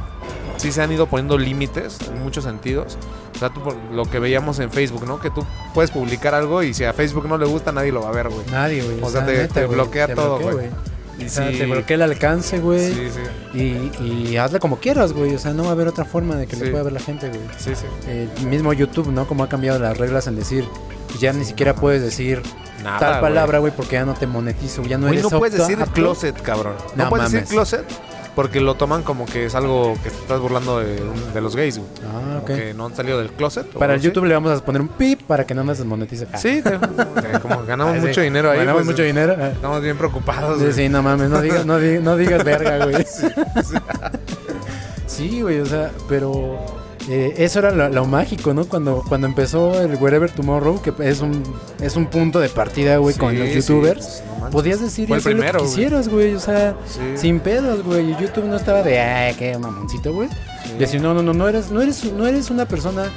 sí se han ido poniendo límites en muchos sentidos. O sea, tú lo que veíamos en Facebook, ¿no? Que tú puedes publicar algo y si a Facebook no le gusta, nadie lo va a ver, güey. Nadie, güey. O sea, te- bloquea te todo, bloquea, güey. Y O sea, si- te bloquea el alcance, güey. Sí, sí, Y, y hazle como quieras, güey. O sea, no va a haber otra forma de que Sí. le pueda ver la gente, güey. sí, sí. El mismo YouTube, ¿no? Como ha cambiado las reglas en decir, pues ya ni siquiera puedes decir Nada, tal palabra, güey, porque ya no te monetizo, ya no Güey, eres no puedes decir apto. closet, cabrón. No, No puedes decir mames. closet porque lo toman como que es algo que te estás burlando de, de los gays, güey. Ah, ok. Como que no han salido del closet. o Para el algo así. YouTube le vamos a poner un pip para que no nos desmonetice. Ah. Sí, te- te- como ganamos sí. mucho dinero ahí. Ganamos pues, mucho dinero. ah. Estamos bien preocupados. Sí, güey. sí, no mames, no digas, no digas, no digas verga, güey. Sí, güey, o sea, pero eh, eso era lo, lo mágico, ¿no? Cuando, cuando empezó el Wherever Tomorrow, que es un, es un punto de partida, güey, con los youtubers. pues, no. Podías decir y hacer primero, lo que quisieras, güey, o sea, Sí. sin pedos, güey. YouTube no estaba de, ay, qué mamoncito, güey. Decir, no, no, no, no eres, no eres, no eres una persona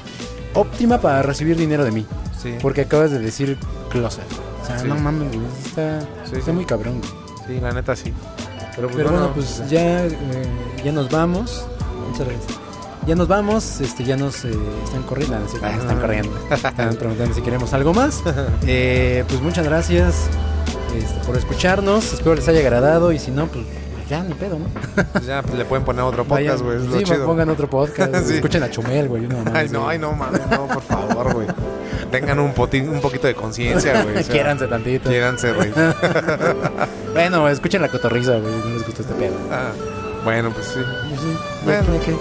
óptima para recibir dinero de mí. Sí. Porque acabas de decir closet. O sea, no mames, güey. Está, está muy cabrón, güey. Sí, la neta sí. Pero pues Pero bueno, bueno, pues ya, eh, ya nos vamos. Muchas gracias. Ya nos vamos, este, ya nos eh, están corriendo, no, sí, nos están corriendo. Están preguntando si queremos algo más. Eh, pues muchas gracias este, por escucharnos. Espero les haya agradado y si no, pues ya ni pedo, ¿no? pues ya pues, le pueden poner otro podcast, güey. Sí, chido. pongan otro podcast. Sí. Escuchen a Chumel, güey. mamá Ay, no, ay, no, no, por favor, güey. Tengan un, poti- un poquito de conciencia, güey. Quiéranse tantito. Quiéranse, güey. Bueno, escuchen la cotorriza, güey. No les gusta este pedo. Ah, bueno, pues sí. Bueno. que-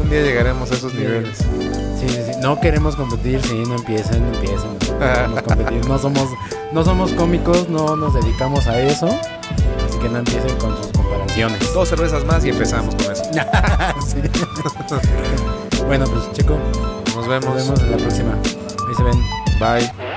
Un día llegaremos a esos niveles. Sí, sí, sí. No queremos competir, sí, no empiecen, no empiecen. No queremos competir. No somos, no somos cómicos, no nos dedicamos a eso. Así que no empiecen con sus comparaciones. Dos cervezas más y empezamos con eso. Bueno, pues chico, Nos vemos. nos vemos en la próxima. Ahí se ven. Bye.